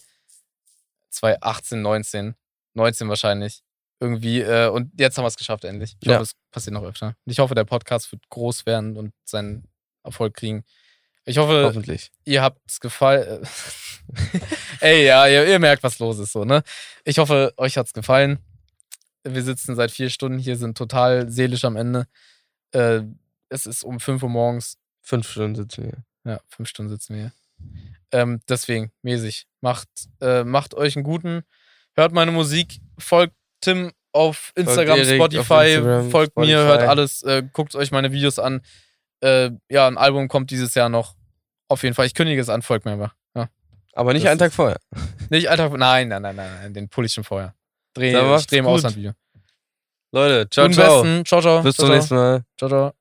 2018, 19. 19 wahrscheinlich. Irgendwie. Äh, und jetzt haben wir es geschafft, endlich. Ich Ja. hoffe, es passiert noch öfter. Und ich hoffe, der Podcast wird groß werden und seinen Erfolg kriegen. Ich hoffe, Hoffentlich. ihr habt es gefallen. Ey, ja, ihr, ihr merkt, was los ist, so, ne? Ich hoffe, euch hat's gefallen. Wir sitzen seit vier Stunden hier, sind total seelisch am Ende. Äh, es ist um 5 Uhr morgens. Fünf Stunden sitzen wir. Ja, fünf Stunden sitzen wir hier. Ähm, deswegen, mäßig. Macht, äh, macht euch einen guten. Hört meine Musik. Folgt Tim auf Instagram, auf Spotify. Instagram, folgt mir, Spotify. hört alles. Äh, guckt euch meine Videos an. Äh, ja, ein Album kommt dieses Jahr noch. Auf jeden Fall. Ich kündige es an, folgt mir einfach. Ja. Aber nicht Das einen Tag vorher. Nicht Alter, nein, nein, nein, nein, nein, den pull ich schon vorher. Dreh, ich dreh im gut. Ausland Video. Leute, ciao, ciao. Besten. Ciao, ciao. Bis ciao, zum nächsten Mal. Ciao, ciao.